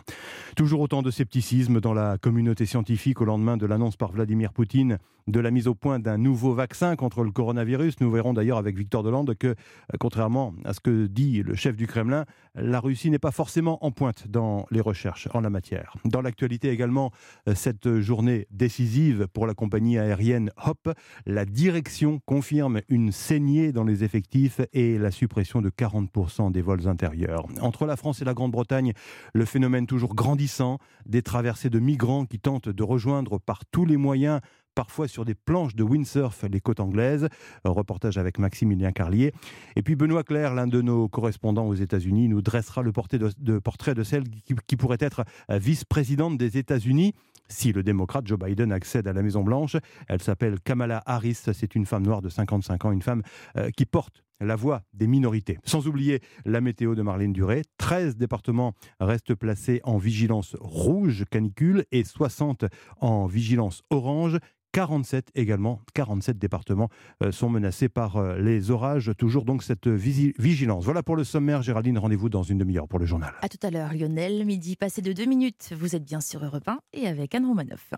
Toujours autant de scepticisme dans la communauté scientifique au lendemain de l'annonce par Vladimir Poutine de la mise au point d'un nouveau vaccin contre le coronavirus. Nous verrons d'ailleurs avec Victor Delande que, contrairement à ce que dit le chef du Kremlin, la Russie n'est pas forcément en pointe dans les recherches en la matière. Dans l'actualité également, euh, cette journée décisive pour la compagnie aérienne Hop, la direction confirme une saignée dans les effectifs et la suppression de 40% des vols intérieurs. Entre la France et la Grande-Bretagne, le phénomène toujours grandissant des traversées de migrants qui tentent de rejoindre par tous les moyens parfois sur des planches de windsurf les côtes anglaises. Reportage avec Maximilien Carlier. Et puis Benoît Claire, l'un de nos correspondants aux États-Unis, nous dressera le portrait de, portrait celle qui, qui pourrait être euh, vice-présidente des États-Unis. Si le démocrate Joe Biden accède à la Maison-Blanche, elle s'appelle Kamala Harris. C'est une femme noire de 55 ans, une femme euh, qui porte la voix des minorités. Sans oublier la météo de Marlène Duré. 13 départements restent placés en vigilance rouge canicule et 60 en vigilance orange. 47 également, 47 départements euh, sont menacés par euh, les orages. Toujours donc cette vigilance. Voilà pour le sommaire. Géraldine, rendez-vous dans une demi-heure pour le journal. À tout à l'heure, Lionel. Midi passé de deux minutes. Vous êtes bien sur Europe 1 et avec Anne Romanoff.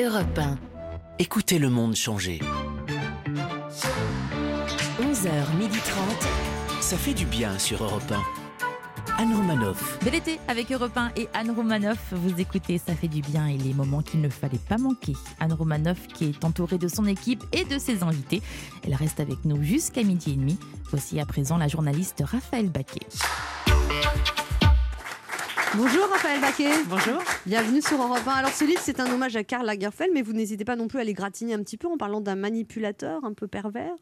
Europe 1. Écoutez le monde changer. 11h, 12h30. Ça fait du bien sur Europe 1. Anne Romanoff. Bel été avec Europe 1 et Anne Romanoff. Vous écoutez, ça fait du bien et les moments qu'il ne fallait pas manquer. Anne Romanoff qui est entourée de son équipe et de ses invités. Elle reste avec nous jusqu'à midi et demi. Voici à présent la journaliste Raphaël Baquet. Bonjour Raphaël Baquet. Bonjour. Bienvenue sur Europe 1. Alors ce livre, c'est un hommage à Karl Lagerfeld, mais vous n'hésitez pas non plus à les gratigner un petit peu en parlant d'un manipulateur un peu pervers.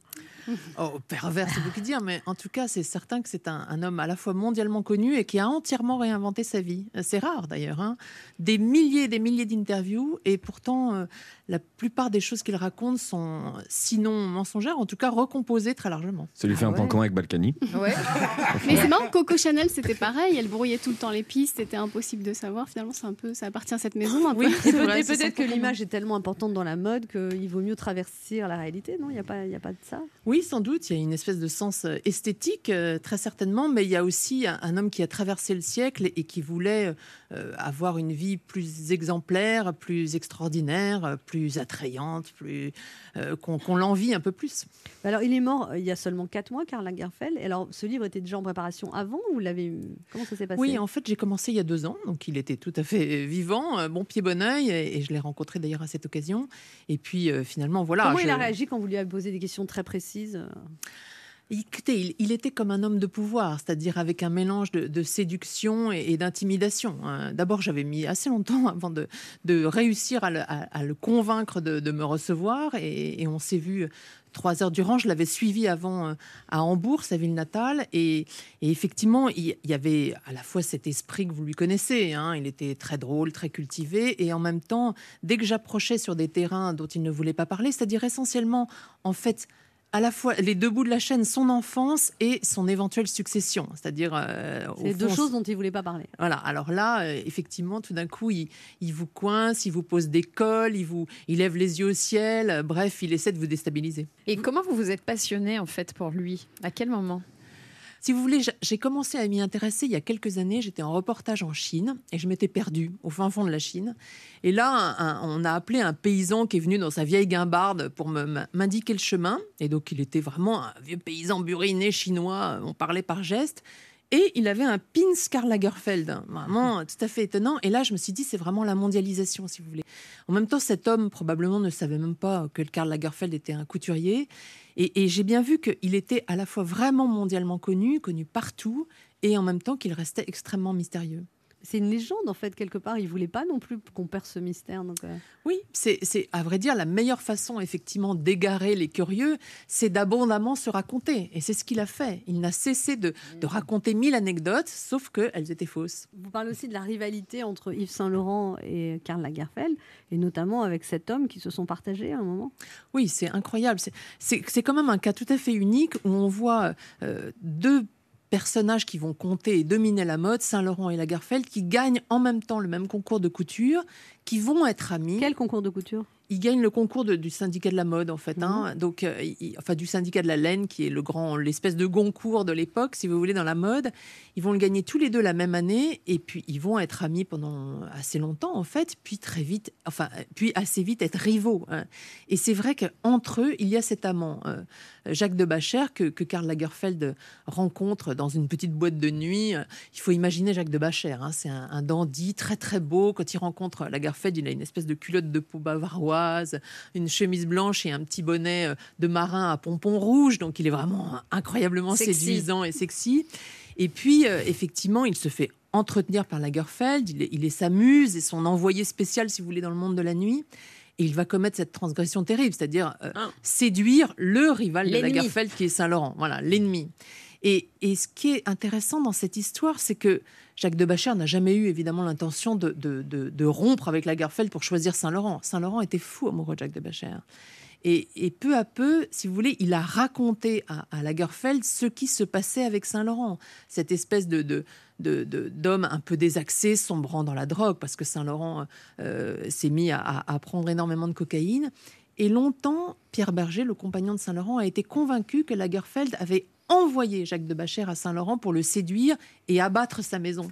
Oh, pervers, c'est beaucoup dire, mais en tout cas, c'est certain que c'est un, un homme à la fois mondialement connu et qui a entièrement réinventé sa vie. C'est rare d'ailleurs. hein. Des milliers et des milliers d'interviews, et pourtant, euh, la plupart des choses qu'il raconte sont, sinon mensongères, en tout cas recomposées très largement. Ça lui fait un point commun avec Balkany. Mais c'est marrant, Coco Chanel, c'était pareil. Elle brouillait tout le temps les pistes, c'était impossible de savoir. Finalement, c'est un peu, ça appartient à cette maison. Un peu. Et peut- et peut-être que l'image est tellement importante dans la mode qu'il vaut mieux traverser la réalité, non? Il n'y a, pas- il y a pas de ça? Oui, sans doute. Il y a une espèce de sens euh, esthétique, euh, très certainement, mais il y a aussi un, un homme qui a traversé le siècle et qui voulait euh, avoir une vie plus exemplaire, plus extraordinaire, plus attrayante, plus euh, qu'on qu'on l'envie un peu plus. Alors, il est mort il y a seulement 4 mois, Karl Lagerfeld. Alors, ce livre était déjà en préparation avant ou vous l'avez Comment ça s'est passé? Oui, en fait, j'ai commencé il y a deux ans, donc il était tout à fait vivant, euh, bon pied, bon oeil, et, je l'ai rencontré d'ailleurs à cette occasion. Et puis euh, finalement, voilà. Comment il a réagi quand vous lui avez posé des questions très précises euh? Écoutez, il, il était comme un homme de pouvoir, c'est-à-dire avec un mélange de, séduction et, d'intimidation. hein. D'abord, j'avais mis assez longtemps avant de, réussir à le, convaincre de, me recevoir, et, on s'est vu trois heures durant. Je l'avais suivi avant euh, à Hambourg, sa ville natale, et, effectivement, il, il y avait à la fois cet esprit que vous lui connaissez. hein. il était très drôle, très cultivé, et en même temps, dès que j'approchais sur des terrains dont il ne voulait pas parler, c'est-à-dire essentiellement, en fait, à la fois les deux bouts de la chaîne, son enfance et son éventuelle succession. C'est-à-dire. euh, C'est deux fond, choses dont il voulait pas parler. Voilà, alors là, euh, effectivement, tout d'un coup, il, il vous coince, il vous pose des cols, il, vous, il lève les yeux au ciel, euh, bref, il essaie de vous déstabiliser. Et comment vous vous êtes passionné en fait pour lui? À quel moment? Si vous voulez, j'a- j'ai commencé à m'y intéresser il y a quelques années. J'étais en reportage en Chine et je m'étais perdue au fin fond de la Chine. Et là, on a appelé un paysan qui est venu dans sa vieille guimbarde pour m'indiquer le chemin. Et donc, il était vraiment un vieux paysan buriné chinois. On parlait par geste. Et il avait un pins Karl Lagerfeld, hein, vraiment tout à fait étonnant. Et là, je me suis dit, c'est vraiment la mondialisation, si vous voulez. En même temps, cet homme probablement ne savait même pas que le Karl Lagerfeld était un couturier. Et, et j'ai bien vu qu'il était à la fois vraiment mondialement connu, connu partout, et en même temps qu'il restait extrêmement mystérieux. C'est une légende en fait quelque part. Il voulait pas non plus qu'on perce ce mystère. Donc, euh, Oui, c'est à vrai dire la meilleure façon effectivement d'égarer les curieux, c'est d'abondamment se raconter. Et c'est ce qu'il a fait. Il n'a cessé de, de raconter mille anecdotes, sauf qu'elles étaient fausses. Vous parlez aussi de la rivalité entre Yves Saint Laurent et Karl Lagerfeld, et notamment avec cet homme qui se sont partagés à un moment. Oui, c'est incroyable. C'est quand même un cas tout à fait unique où on voit euh, deux personnages qui vont compter et dominer la mode, Saint-Laurent et Lagerfeld, qui gagnent en même temps le même concours de couture, qui vont être amis. Quel concours de couture? Ils gagnent le concours de- du syndicat de la mode, en fait. hein. Donc, euh, enfin, du syndicat de la laine, qui est le grand, l'espèce de Goncourt de l'époque, si vous voulez, dans la mode. Ils vont le gagner tous les deux la même année, et puis ils vont être amis pendant assez longtemps, en fait, puis très vite, enfin, puis assez vite être rivaux. hein. Et c'est vrai qu'entre eux, il y a cet amant, euh, Jacques de Bacher, que, que Karl Lagerfeld rencontre dans une petite boîte de nuit. Il faut imaginer Jacques de Bacher, hein, c'est un, un dandy très très beau. Quand il rencontre Lagerfeld, il a une espèce de culotte de peau bavaroise, une chemise blanche et un petit bonnet euh, de marin à pompons rouges. Donc il est vraiment incroyablement Sexy. séduisant et sexy. Et puis, euh, effectivement, il se fait entretenir par Lagerfeld. Il est, il est sa muse et son envoyé spécial, si vous voulez, dans le monde de la nuit. Et il va commettre cette transgression terrible, c'est-à-dire euh, séduire le rival de. Lagerfeld, qui est Saint-Laurent. Voilà, l'ennemi. Et, et ce qui est intéressant dans cette histoire, c'est que Jacques de Bacher n'a jamais eu évidemment l'intention de, rompre avec Lagerfeld pour choisir Saint-Laurent. Saint-Laurent était fou amoureux de Jacques de Bacher. Et, peu à peu, si vous voulez, il a raconté à, Lagerfeld ce qui se passait avec Saint-Laurent. Cette espèce de, un peu désaxé, sombrant dans la drogue, parce que Saint-Laurent euh, s'est mis à prendre énormément de cocaïne. Et longtemps, Pierre Berger, le compagnon de Saint-Laurent, a été convaincu que Lagerfeld avait envoyé Jacques de Bacher à Saint-Laurent pour le séduire et abattre sa maison.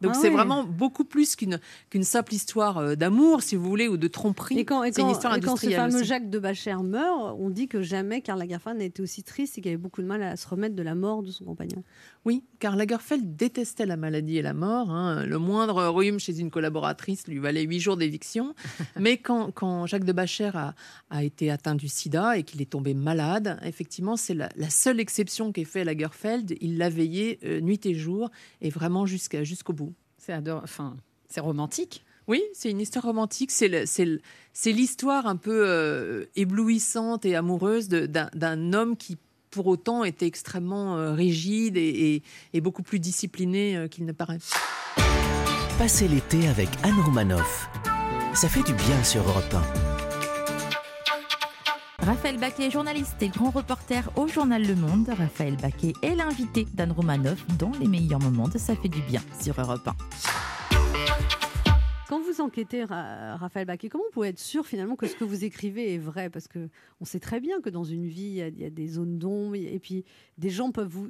Donc Ah c'est vraiment beaucoup plus qu'une qu'une simple histoire euh, d'amour, si vous voulez, ou de tromperie. Et quand, et c'est une quand- histoire et quand ce fameux aussi. Jacques de Bacher meurt, on dit que jamais Karl Lagerfeld n'a été aussi triste et qu'il avait beaucoup de mal à se remettre de la mort de son compagnon. Oui, car Lagerfeld détestait la maladie et la mort. hein. Le moindre rhume chez une collaboratrice lui valait huit jours d'éviction. Mais quand, quand Jacques de Bacher a, a été atteint du sida et qu'il est tombé malade, effectivement, c'est la, la seule exception qu'ait fait Lagerfeld. Il l'a veillé euh, nuit et jour et vraiment jusqu'à jusqu'au bout. C'est ador- enfin, c'est romantique. Oui, c'est une histoire romantique. C'est l'histoire un peu euh, éblouissante et amoureuse de- d'un d'un homme qui, pour autant, était extrêmement euh, rigide et, et- et beaucoup plus discipliné euh, qu'il ne paraît. Passez l'été avec Anne Romanoff. Ça fait du bien sur Europe 1. Raphaël Baquet, journaliste et grand reporter au journal Le Monde. Raphaël Baquet est l'invité d'Anne Romanoff dans les meilleurs moments de Ça fait du bien sur Europe 1. Quand vous enquêtez, Ra- Raphaël Baquet, comment vous pouvez être sûr finalement que ce que vous écrivez est vrai? Parce que on sait très bien que dans une vie, il y a des zones d'ombre, et puis des gens peuvent vous...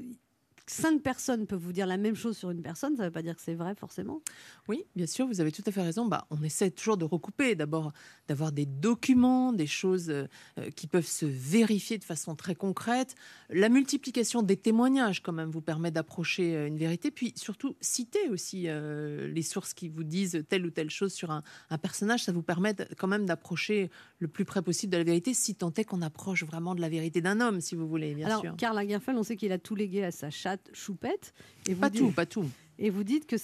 Cinq personnes peuvent vous dire la même chose sur une personne, ça ne veut pas dire que c'est vrai forcément. Oui, bien sûr, vous avez tout à fait raison. Bah, on essaie toujours de recouper, d'abord d'avoir des documents, des choses euh, euh, qui peuvent se vérifier de façon très concrète. La multiplication des témoignages, quand même, vous permet d'approcher euh, une vérité. Puis surtout, citer aussi euh, les sources qui vous disent telle ou telle chose sur un, un personnage. Ça vous permet de- quand même d'approcher le plus près possible de la vérité, si tant est qu'on approche vraiment de la vérité d'un homme, si vous voulez, bien Alors, sûr. Karl Lagerfeld, on sait qu'il a tout légué à sa chatte Choupette. Et vous Pas dites- tout, pas tout. Et vous dites que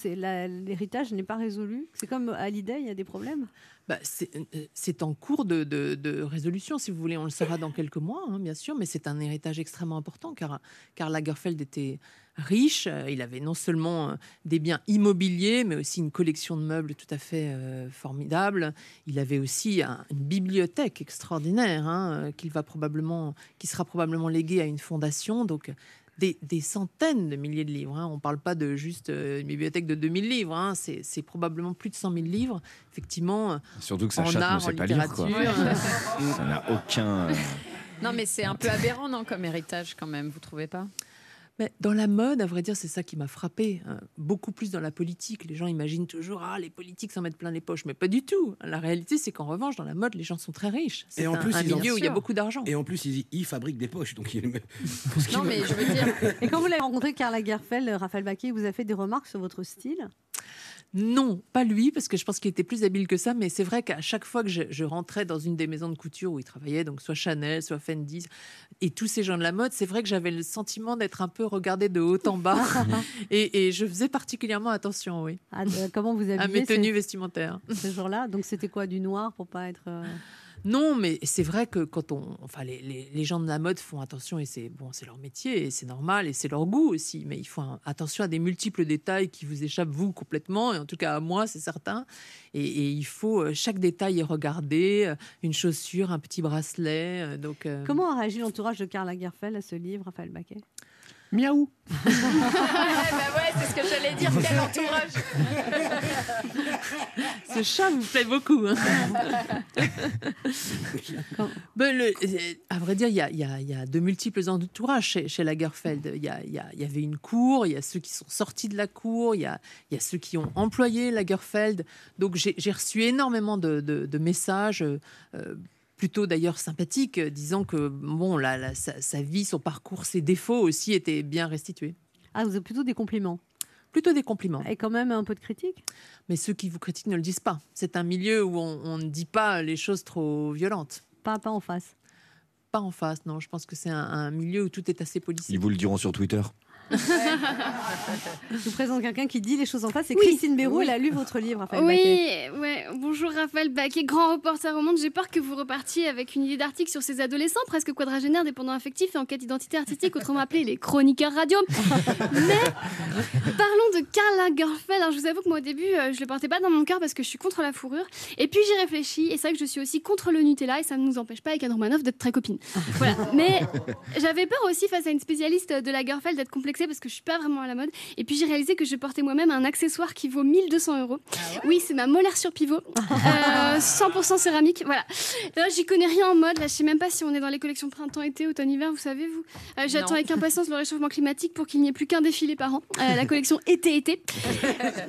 l'héritage n'est pas résolu. C'est comme à l'idée, il y a des problèmes? Bah, c'est euh, c'est en cours de, de- de résolution, si vous voulez. On le saura dans quelques mois, hein, bien sûr, mais c'est un héritage extrêmement important car, car Lagerfeld était riche. Euh, Il avait non seulement euh, des biens immobiliers, mais aussi une collection de meubles tout à fait euh, formidable. Il avait aussi un- une bibliothèque extraordinaire hein, euh, qu'il va probablement, qui sera probablement léguée à une fondation. Donc, des, des centaines de milliers de livres. hein. On ne parle pas de juste euh, une bibliothèque de 2000 livres. hein. C'est c'est probablement plus de 100 000 livres, effectivement. euh, Surtout que sa en chatte ne art, en pas lire, quoi. littérature. Ça n'a aucun. euh, Non, mais c'est un peu aberrant, non, comme héritage, quand même, vous trouvez pas? Mais dans la mode, à vrai dire, c'est ça qui m'a frappé. hein. Beaucoup plus dans la politique. Les gens imaginent toujours ah les politiques s'en mettent plein les poches, mais pas du tout. La réalité, c'est qu'en revanche, dans la mode, les gens sont très riches. C'est Et en un, plus, un ils milieu où il y a beaucoup d'argent. Et en plus, ils, ils fabriquent des poches. Donc, il... Non, mais je veux dire. Et quand vous l'avez rencontré, Karl Lagerfeld, Raphaël Baquet, vous a fait des remarques sur votre style? Non, pas lui, parce que je pense qu'il était plus habile que ça, mais c'est vrai qu'à chaque fois que je, je rentrais dans une des maisons de couture où il travaillait, donc soit Chanel, soit Fendi, et tous ces gens de la mode, c'est vrai que j'avais le sentiment d'être un peu regardée de haut en bas, et, et je faisais particulièrement attention, oui. Ah, euh, Comment vous À mes tenues ce- vestimentaires. ce jour-là Donc c'était quoi Du noir pour pas être. euh, Non, mais c'est vrai que quand on, enfin, les, les- gens de la mode font attention et c'est bon, c'est leur métier et c'est normal et c'est leur goût aussi. Mais il faut un- attention à des multiples détails qui vous échappent vous complètement et en tout cas à moi, c'est certain. Et, il faut euh, chaque détail est regardé, euh, une chaussure, un petit bracelet. euh, donc Comment a réagi l'entourage de Karl Lagerfeld à ce livre, Raphaël Baquet? Miaou bah ouais, c'est ce que j'allais dire, quel entourage Ce chat vous plaît beaucoup. hein. Ben, le- euh, à vrai dire, il y a, y a- il y a de multiples entourages chez, chez Lagerfeld. Il y, a- avait une cour, il y a ceux qui sont sortis de la cour, il y a, il y a ceux qui ont employé Lagerfeld. Donc j'ai reçu énormément de, de- de messages. euh, plutôt d'ailleurs sympathiques, euh, disant que bon, la- la- sa, sa vie, son parcours, ses défauts aussi étaient bien restitués. Ah, vous avez plutôt des compliments Plutôt des compliments. Et quand même un peu de critique? Mais ceux qui vous critiquent ne le disent pas. C'est un milieu où on, on ne dit pas les choses trop violentes. Pas, pas en face. Pas en face, non. Je pense que c'est un, un milieu où tout est assez policier. Ils vous le diront sur Twitter? Je vous présente quelqu'un qui dit les choses en face. C'est Oui. Christine Béroux. Oui. Elle a lu votre livre, Raphaël Baquet. Oui, ouais. bonjour Raphaël Baquet, grand reporter au monde. J'ai peur que vous repartiez avec une idée d'article sur ces adolescents presque quadragénaires, dépendants affectifs et en quête d'identité artistique, autrement appelés les chroniqueurs radio. Mais parlons de Karl Lagerfeld. Alors je vous avoue que moi au début, euh, je le portais pas dans mon cœur parce que je suis contre la fourrure. Et puis j'y réfléchis et c'est vrai que je suis aussi contre le Nutella et ça ne nous empêche pas avec Anne Romanoff d'être très copines. Voilà. Mais j'avais peur aussi face à une spécialiste de Lagerfeld d'être complexée parce que je suis pas vraiment à la mode. Et puis j'ai réalisé que je portais moi-même un accessoire qui vaut 1200 euros. Oui, c'est ma molaire sur pivot, Euh, 100% céramique. Voilà. Là, j'y connais rien en mode. Là, je sais même pas si on est dans les collections printemps-été, automne-hiver. Vous savez, vous. Euh, J'attends avec impatience le réchauffement climatique pour qu'il n'y ait plus qu'un défilé par an. Euh, la collection été-été.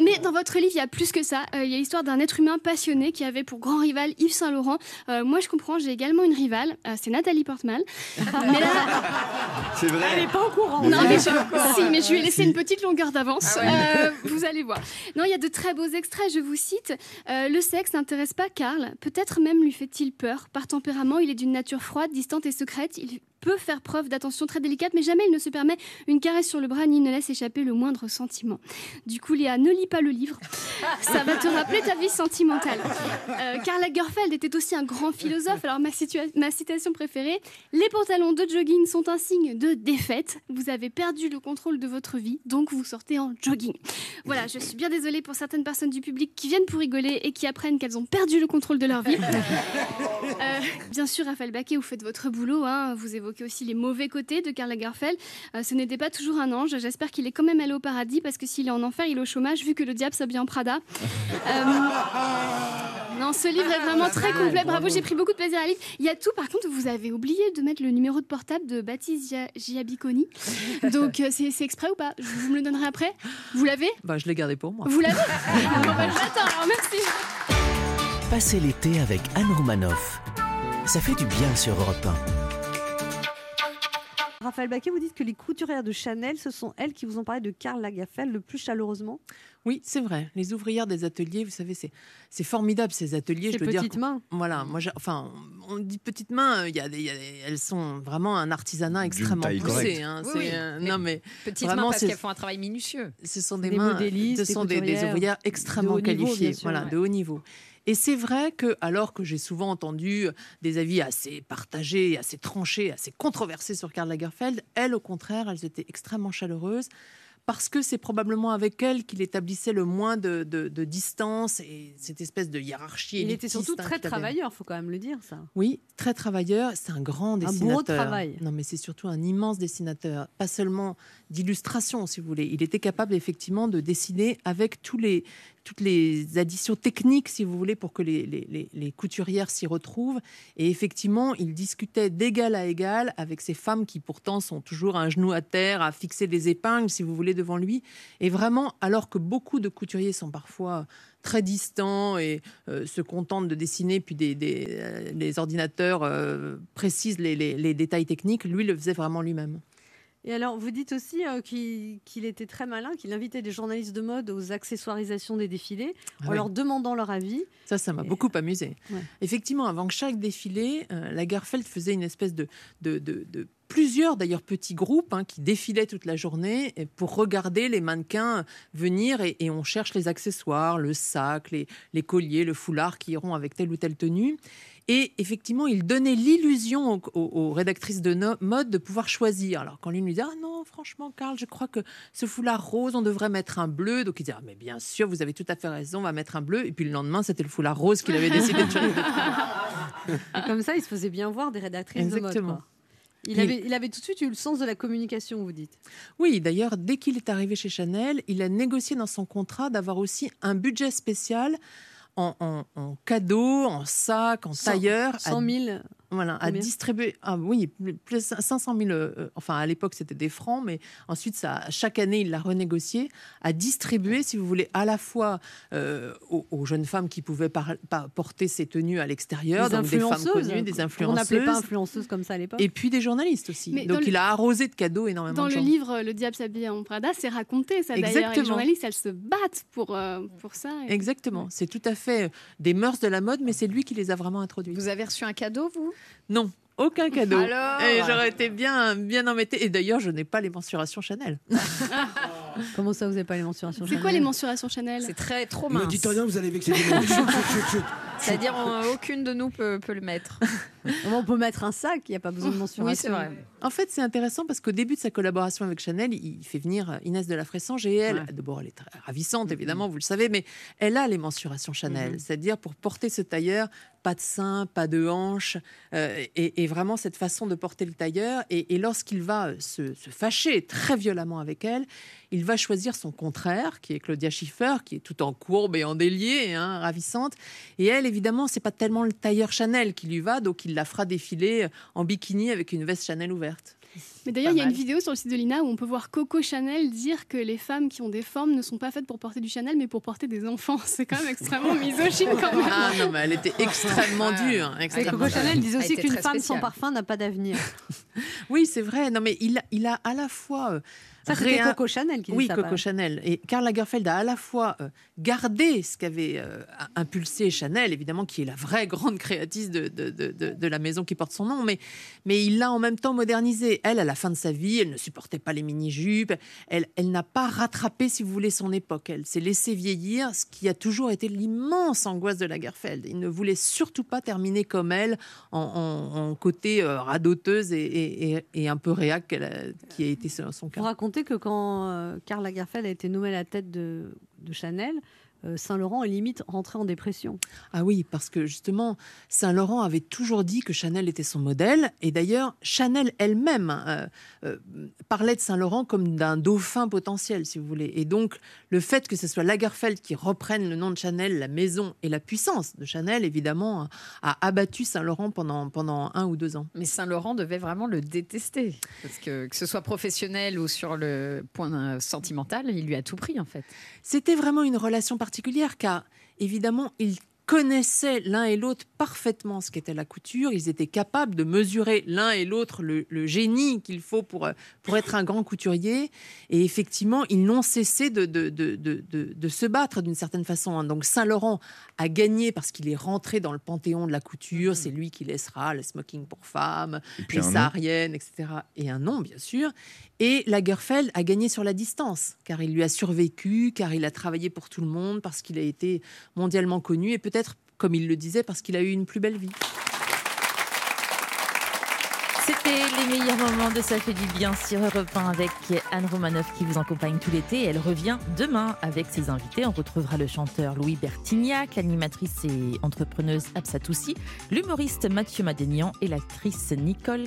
Mais dans votre livre, il y a plus que ça. Euh, il y a l'histoire d'un être humain passionné qui avait pour grand rival Yves Saint Laurent. Euh, moi, je comprends. J'ai également une rivale. Euh, c'est Nathalie Portman. Mais là, C'est vrai. Elle n'est pas au courant. non, mais est je, pas au courant. Si, mais je lui ai laissé une petite longueur d'avance. Ah ouais. Euh, vous allez voir. Non, il y a de très beaux extraits. Je vous cite Euh, Le sexe n'intéresse pas Karl. Peut-être même lui fait-il peur. Par tempérament, il est d'une nature froide, distante et secrète. Il peut faire preuve d'attention très délicate, mais jamais il ne se permet une caresse sur le bras ni ne laisse échapper le moindre sentiment. Du coup, Léa, ne lis pas le livre. Ça va te rappeler ta vie sentimentale. Euh, Karl Lagerfeld était aussi un grand philosophe. Alors, ma, ma citation préférée Les pantalons de jogging sont un signe de défaite. Vous avez perdu le contrôle de votre vie, donc vous sortez en jogging. Voilà, je suis bien désolée pour certaines personnes du public qui viennent pour rigoler et qui apprennent qu'elles ont perdu le contrôle de leur vie. Euh, bien sûr, Raphaël Baquet, vous faites votre boulot. hein. Vous évoquez aussi les mauvais côtés de Karl Lagerfeld. Euh, ce n'était pas toujours un ange. J'espère qu'il est quand même allé au paradis parce que s'il est en enfer, il est au chômage vu que le diable s'habille en Prada. Euh, non, ce livre est vraiment très complet. Bravo, j'ai pris beaucoup de plaisir à lire. Il y a tout. Par contre, vous avez oublié de mettre le numéro de portable de Baptiste Gia- Giabiconi. Donc, euh, c'est c'est exprès ou pas? Je- Vous me le donnerez après Vous l'avez? Bah, je l'ai gardé pour moi. Vous l'avez? Bon, bah, alors merci. Passez l'été avec Anne Romanoff. Ça fait du bien sur Europe Raphaël Baquet, vous dites que les couturières de Chanel, ce sont elles qui vous ont parlé de Karl Lagerfeld le plus chaleureusement. Oui, c'est vrai. Les ouvrières des ateliers, vous savez, c'est c'est formidable ces ateliers. Ces je dire petites qu'on- mains. Voilà, moi, j'ai- enfin, on dit petites mains. Il y a des, il y a des- elles sont vraiment un artisanat extrêmement poussé. hein. Oui, C'est, oui. euh, Mais non mais Petites vraiment, mains parce qu'elles font un travail minutieux. ce sont des, Des mains, ce sont des, ouvrières extrêmement qualifiées, sûr, voilà, ouais. de haut niveau. Et c'est vrai que, alors que j'ai souvent entendu des avis assez partagés, assez tranchés, assez controversés sur Karl Lagerfeld, elles, au contraire, elles étaient extrêmement chaleureuses. Parce que c'est probablement avec elles qu'il établissait le moins de, de- de distance et cette espèce de hiérarchie. Il était surtout hein, très travailleur, faut quand même le dire ça. Oui, très travailleur. C'est un grand Un dessinateur. bourreau de travail. Non, mais c'est surtout un immense dessinateur. Pas seulement d'illustration, si vous voulez. Il était capable effectivement de dessiner avec les, toutes les additions techniques, si vous voulez, pour que les, couturières s'y retrouvent. Et effectivement, il discutait d'égal à égal avec ces femmes qui pourtant sont toujours un genou à terre, à fixer des épingles, si vous voulez, devant lui. Et vraiment, alors que beaucoup de couturiers sont parfois très distants et euh, se contentent de dessiner, puis des, euh, les ordinateurs euh, précisent les détails techniques, lui le faisait vraiment lui-même. Et alors, vous dites aussi euh, qu'il était très malin, qu'il invitait des journalistes de mode aux accessoirisations des défilés Ah en oui. leur demandant leur avis. Ça, ça m'a beaucoup amusé. Ouais. Effectivement, avant que chaque défilé, euh, Lagerfeld faisait une espèce de, de, de- de plusieurs d'ailleurs petits groupes hein, qui défilaient toute la journée pour regarder les mannequins venir et, et on cherche les accessoires, le sac, les, les colliers, le foulard qui iront avec telle ou telle tenue. Et effectivement, il donnait l'illusion aux, aux- aux rédactrices de no- mode de pouvoir choisir. Alors quand l'une lui disait Ah non, franchement, Karl, je crois que ce foulard rose, on devrait mettre un bleu. Donc il disait Ah, mais bien sûr, vous avez tout à fait raison, on va mettre un bleu. Et puis le lendemain, c'était le foulard rose qu'il avait décidé de choisir. Comme ça, il se faisait bien voir des rédactrices de Exactement. mode. quoi. Il Il- avait, il avait tout de suite eu le sens de la communication, vous dites. Oui, d'ailleurs, dès qu'il est arrivé chez Chanel, il a négocié dans son contrat d'avoir aussi un budget spécial en, en- en cadeaux, en sacs, en à- 100 000. Voilà, à Combien? distribuer. Ah oui, plus- plus 500 000. euh, enfin, à l'époque, c'était des francs, mais ensuite, ça, chaque année, il l'a renégocié à distribuer, si vous voulez, à la fois euh, aux, aux jeunes femmes qui pouvaient par- pas porter ces tenues à l'extérieur, Des donc des femmes influenceuses. connues, des On influenceuses. n'appelait pas influenceuses comme ça à l'époque. Et puis des journalistes aussi. Mais donc il le- a arrosé de cadeaux énormément Dans de le gens. livre Le diable s'habille en Prada, c'est raconté ça d'ailleurs. Les journalistes, elles se battent pour, euh, pour ça. Et- Exactement. C'est tout à fait des mœurs de la mode, mais c'est lui qui les a vraiment introduits. Vous avez reçu un cadeau, vous? Non, aucun cadeau. Alors Et j'aurais été bien, bien embêtée. Et d'ailleurs, je n'ai pas les mensurations Chanel. Comment ça, vous n'avez pas les mensurations C'est quoi les mensurations Chanel C'est très trop Ne mince. dites rien, vous allez vexer les gens. Chut, chut, chut, chut. C'est-à-dire, aucune de nous peut, peut le mettre. On peut mettre un sac, il n'y a pas besoin de mensuration. Oui, c'est vrai. En fait, c'est intéressant parce qu'au début de sa collaboration avec Chanel, il fait venir Inès de la Fressange et elle, Ouais. d'abord, elle est très ravissante, évidemment, vous le savez, mais elle a les mensurations Chanel. Mhm. C'est-à-dire, pour porter ce tailleur, pas de sein, pas de hanche, euh, et, vraiment cette façon de porter le tailleur. Et, lorsqu'il va se, se fâcher très violemment avec elle, il va choisir son contraire, qui est Claudia Schiffer, qui est tout en courbe et en délié, hein, ravissante. Et elle, évidemment, c'est pas tellement le tailleur Chanel qui lui va, donc il la fera défiler en bikini avec une veste Chanel ouverte. Mais d'ailleurs, il y a une vidéo sur le site de Lina où on peut voir Coco Chanel dire que les femmes qui ont des formes ne sont pas faites pour porter du Chanel, mais pour porter des enfants. C'est quand même extrêmement misogyne quand même. Ah non, mais elle était extrêmement dure. Et extrêmement Coco dure. Chanel disait A aussi qu'une femme sans parfum n'a pas d'avenir. Oui, c'est vrai. Non, mais il a, il a à la fois. Ça, c'était Coco Chanel qui disait Oui, ça, Coco pas- Chanel. Et Karl Lagerfeld a à la fois euh, gardé ce qu'avait euh, impulsé Chanel, évidemment, qui est la vraie grande créatrice de, de, de- la maison qui porte son nom, mais, mais il l'a en même temps modernisé. Elle, à la fin de sa vie, elle ne supportait pas les mini-jupes. Elle, elle n'a pas rattrapé, si vous voulez, son époque. Elle s'est laissée vieillir, ce qui a toujours été l'immense angoisse de Lagerfeld. Il ne voulait surtout pas terminer comme elle, en, en- en côté euh, radoteuse et, et- un peu réac a- qui a été son son cas. Vous racontez que quand euh, Karl Lagerfeld a été nommé à la tête de, Chanel, Saint-Laurent est limite rentré en dépression. Ah oui, parce que justement, Saint-Laurent avait toujours dit que Chanel était son modèle. Et d'ailleurs, Chanel elle-même euh, euh, parlait de Saint-Laurent comme d'un dauphin potentiel, si vous voulez. Et donc, le fait que ce soit Lagerfeld qui reprenne le nom de Chanel, la maison et la puissance de Chanel, évidemment, a, a abattu Saint-Laurent pendant, pendant un ou deux ans. Mais Saint-Laurent devait vraiment le détester. Parce que, que ce soit professionnel ou sur le point euh, sentimental, il lui a tout pris, en fait. C'était vraiment une relation particulière car, évidemment, il connaissaient l'un et l'autre parfaitement ce qu'était la couture. Ils étaient capables de mesurer l'un et l'autre le, le génie qu'il faut pour, euh, pour être un grand couturier. Et effectivement, ils n'ont cessé de, de, de, de, se battre d'une certaine façon. hein. Donc Saint-Laurent a gagné parce qu'il est rentré dans le panthéon de la couture. C'est lui qui laissera le smoking pour femmes, les sahariennes, etc. Et un nom, bien sûr. Et Lagerfeld a gagné sur la distance, car il lui a survécu, car il a travaillé pour tout le monde, parce qu'il a été mondialement connu, et peut-être, comme il le disait, parce qu'il a eu une plus belle vie. C'était les meilleurs moments de Ça fait du bien sur Europe 1 avec Anne Romanoff qui vous accompagne tout l'été. Elle revient demain avec ses invités. On retrouvera le chanteur Louis Bertignac, l'animatrice et entrepreneuse Absatoussi, l'humoriste Mathieu Madénian et l'actrice Nicole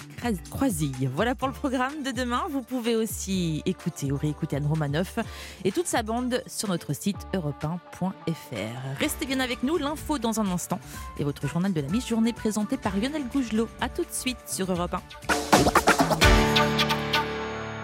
Croisille. Voilà pour le programme de demain. Vous pouvez aussi écouter ou réécouter Anne Romanoff et toute sa bande sur notre site europe1.fr. Restez bien avec nous, l'info dans un instant et votre journal de la mi-journée présenté par Lionel Gougelot. A tout de suite sur Europe 1. Thank you.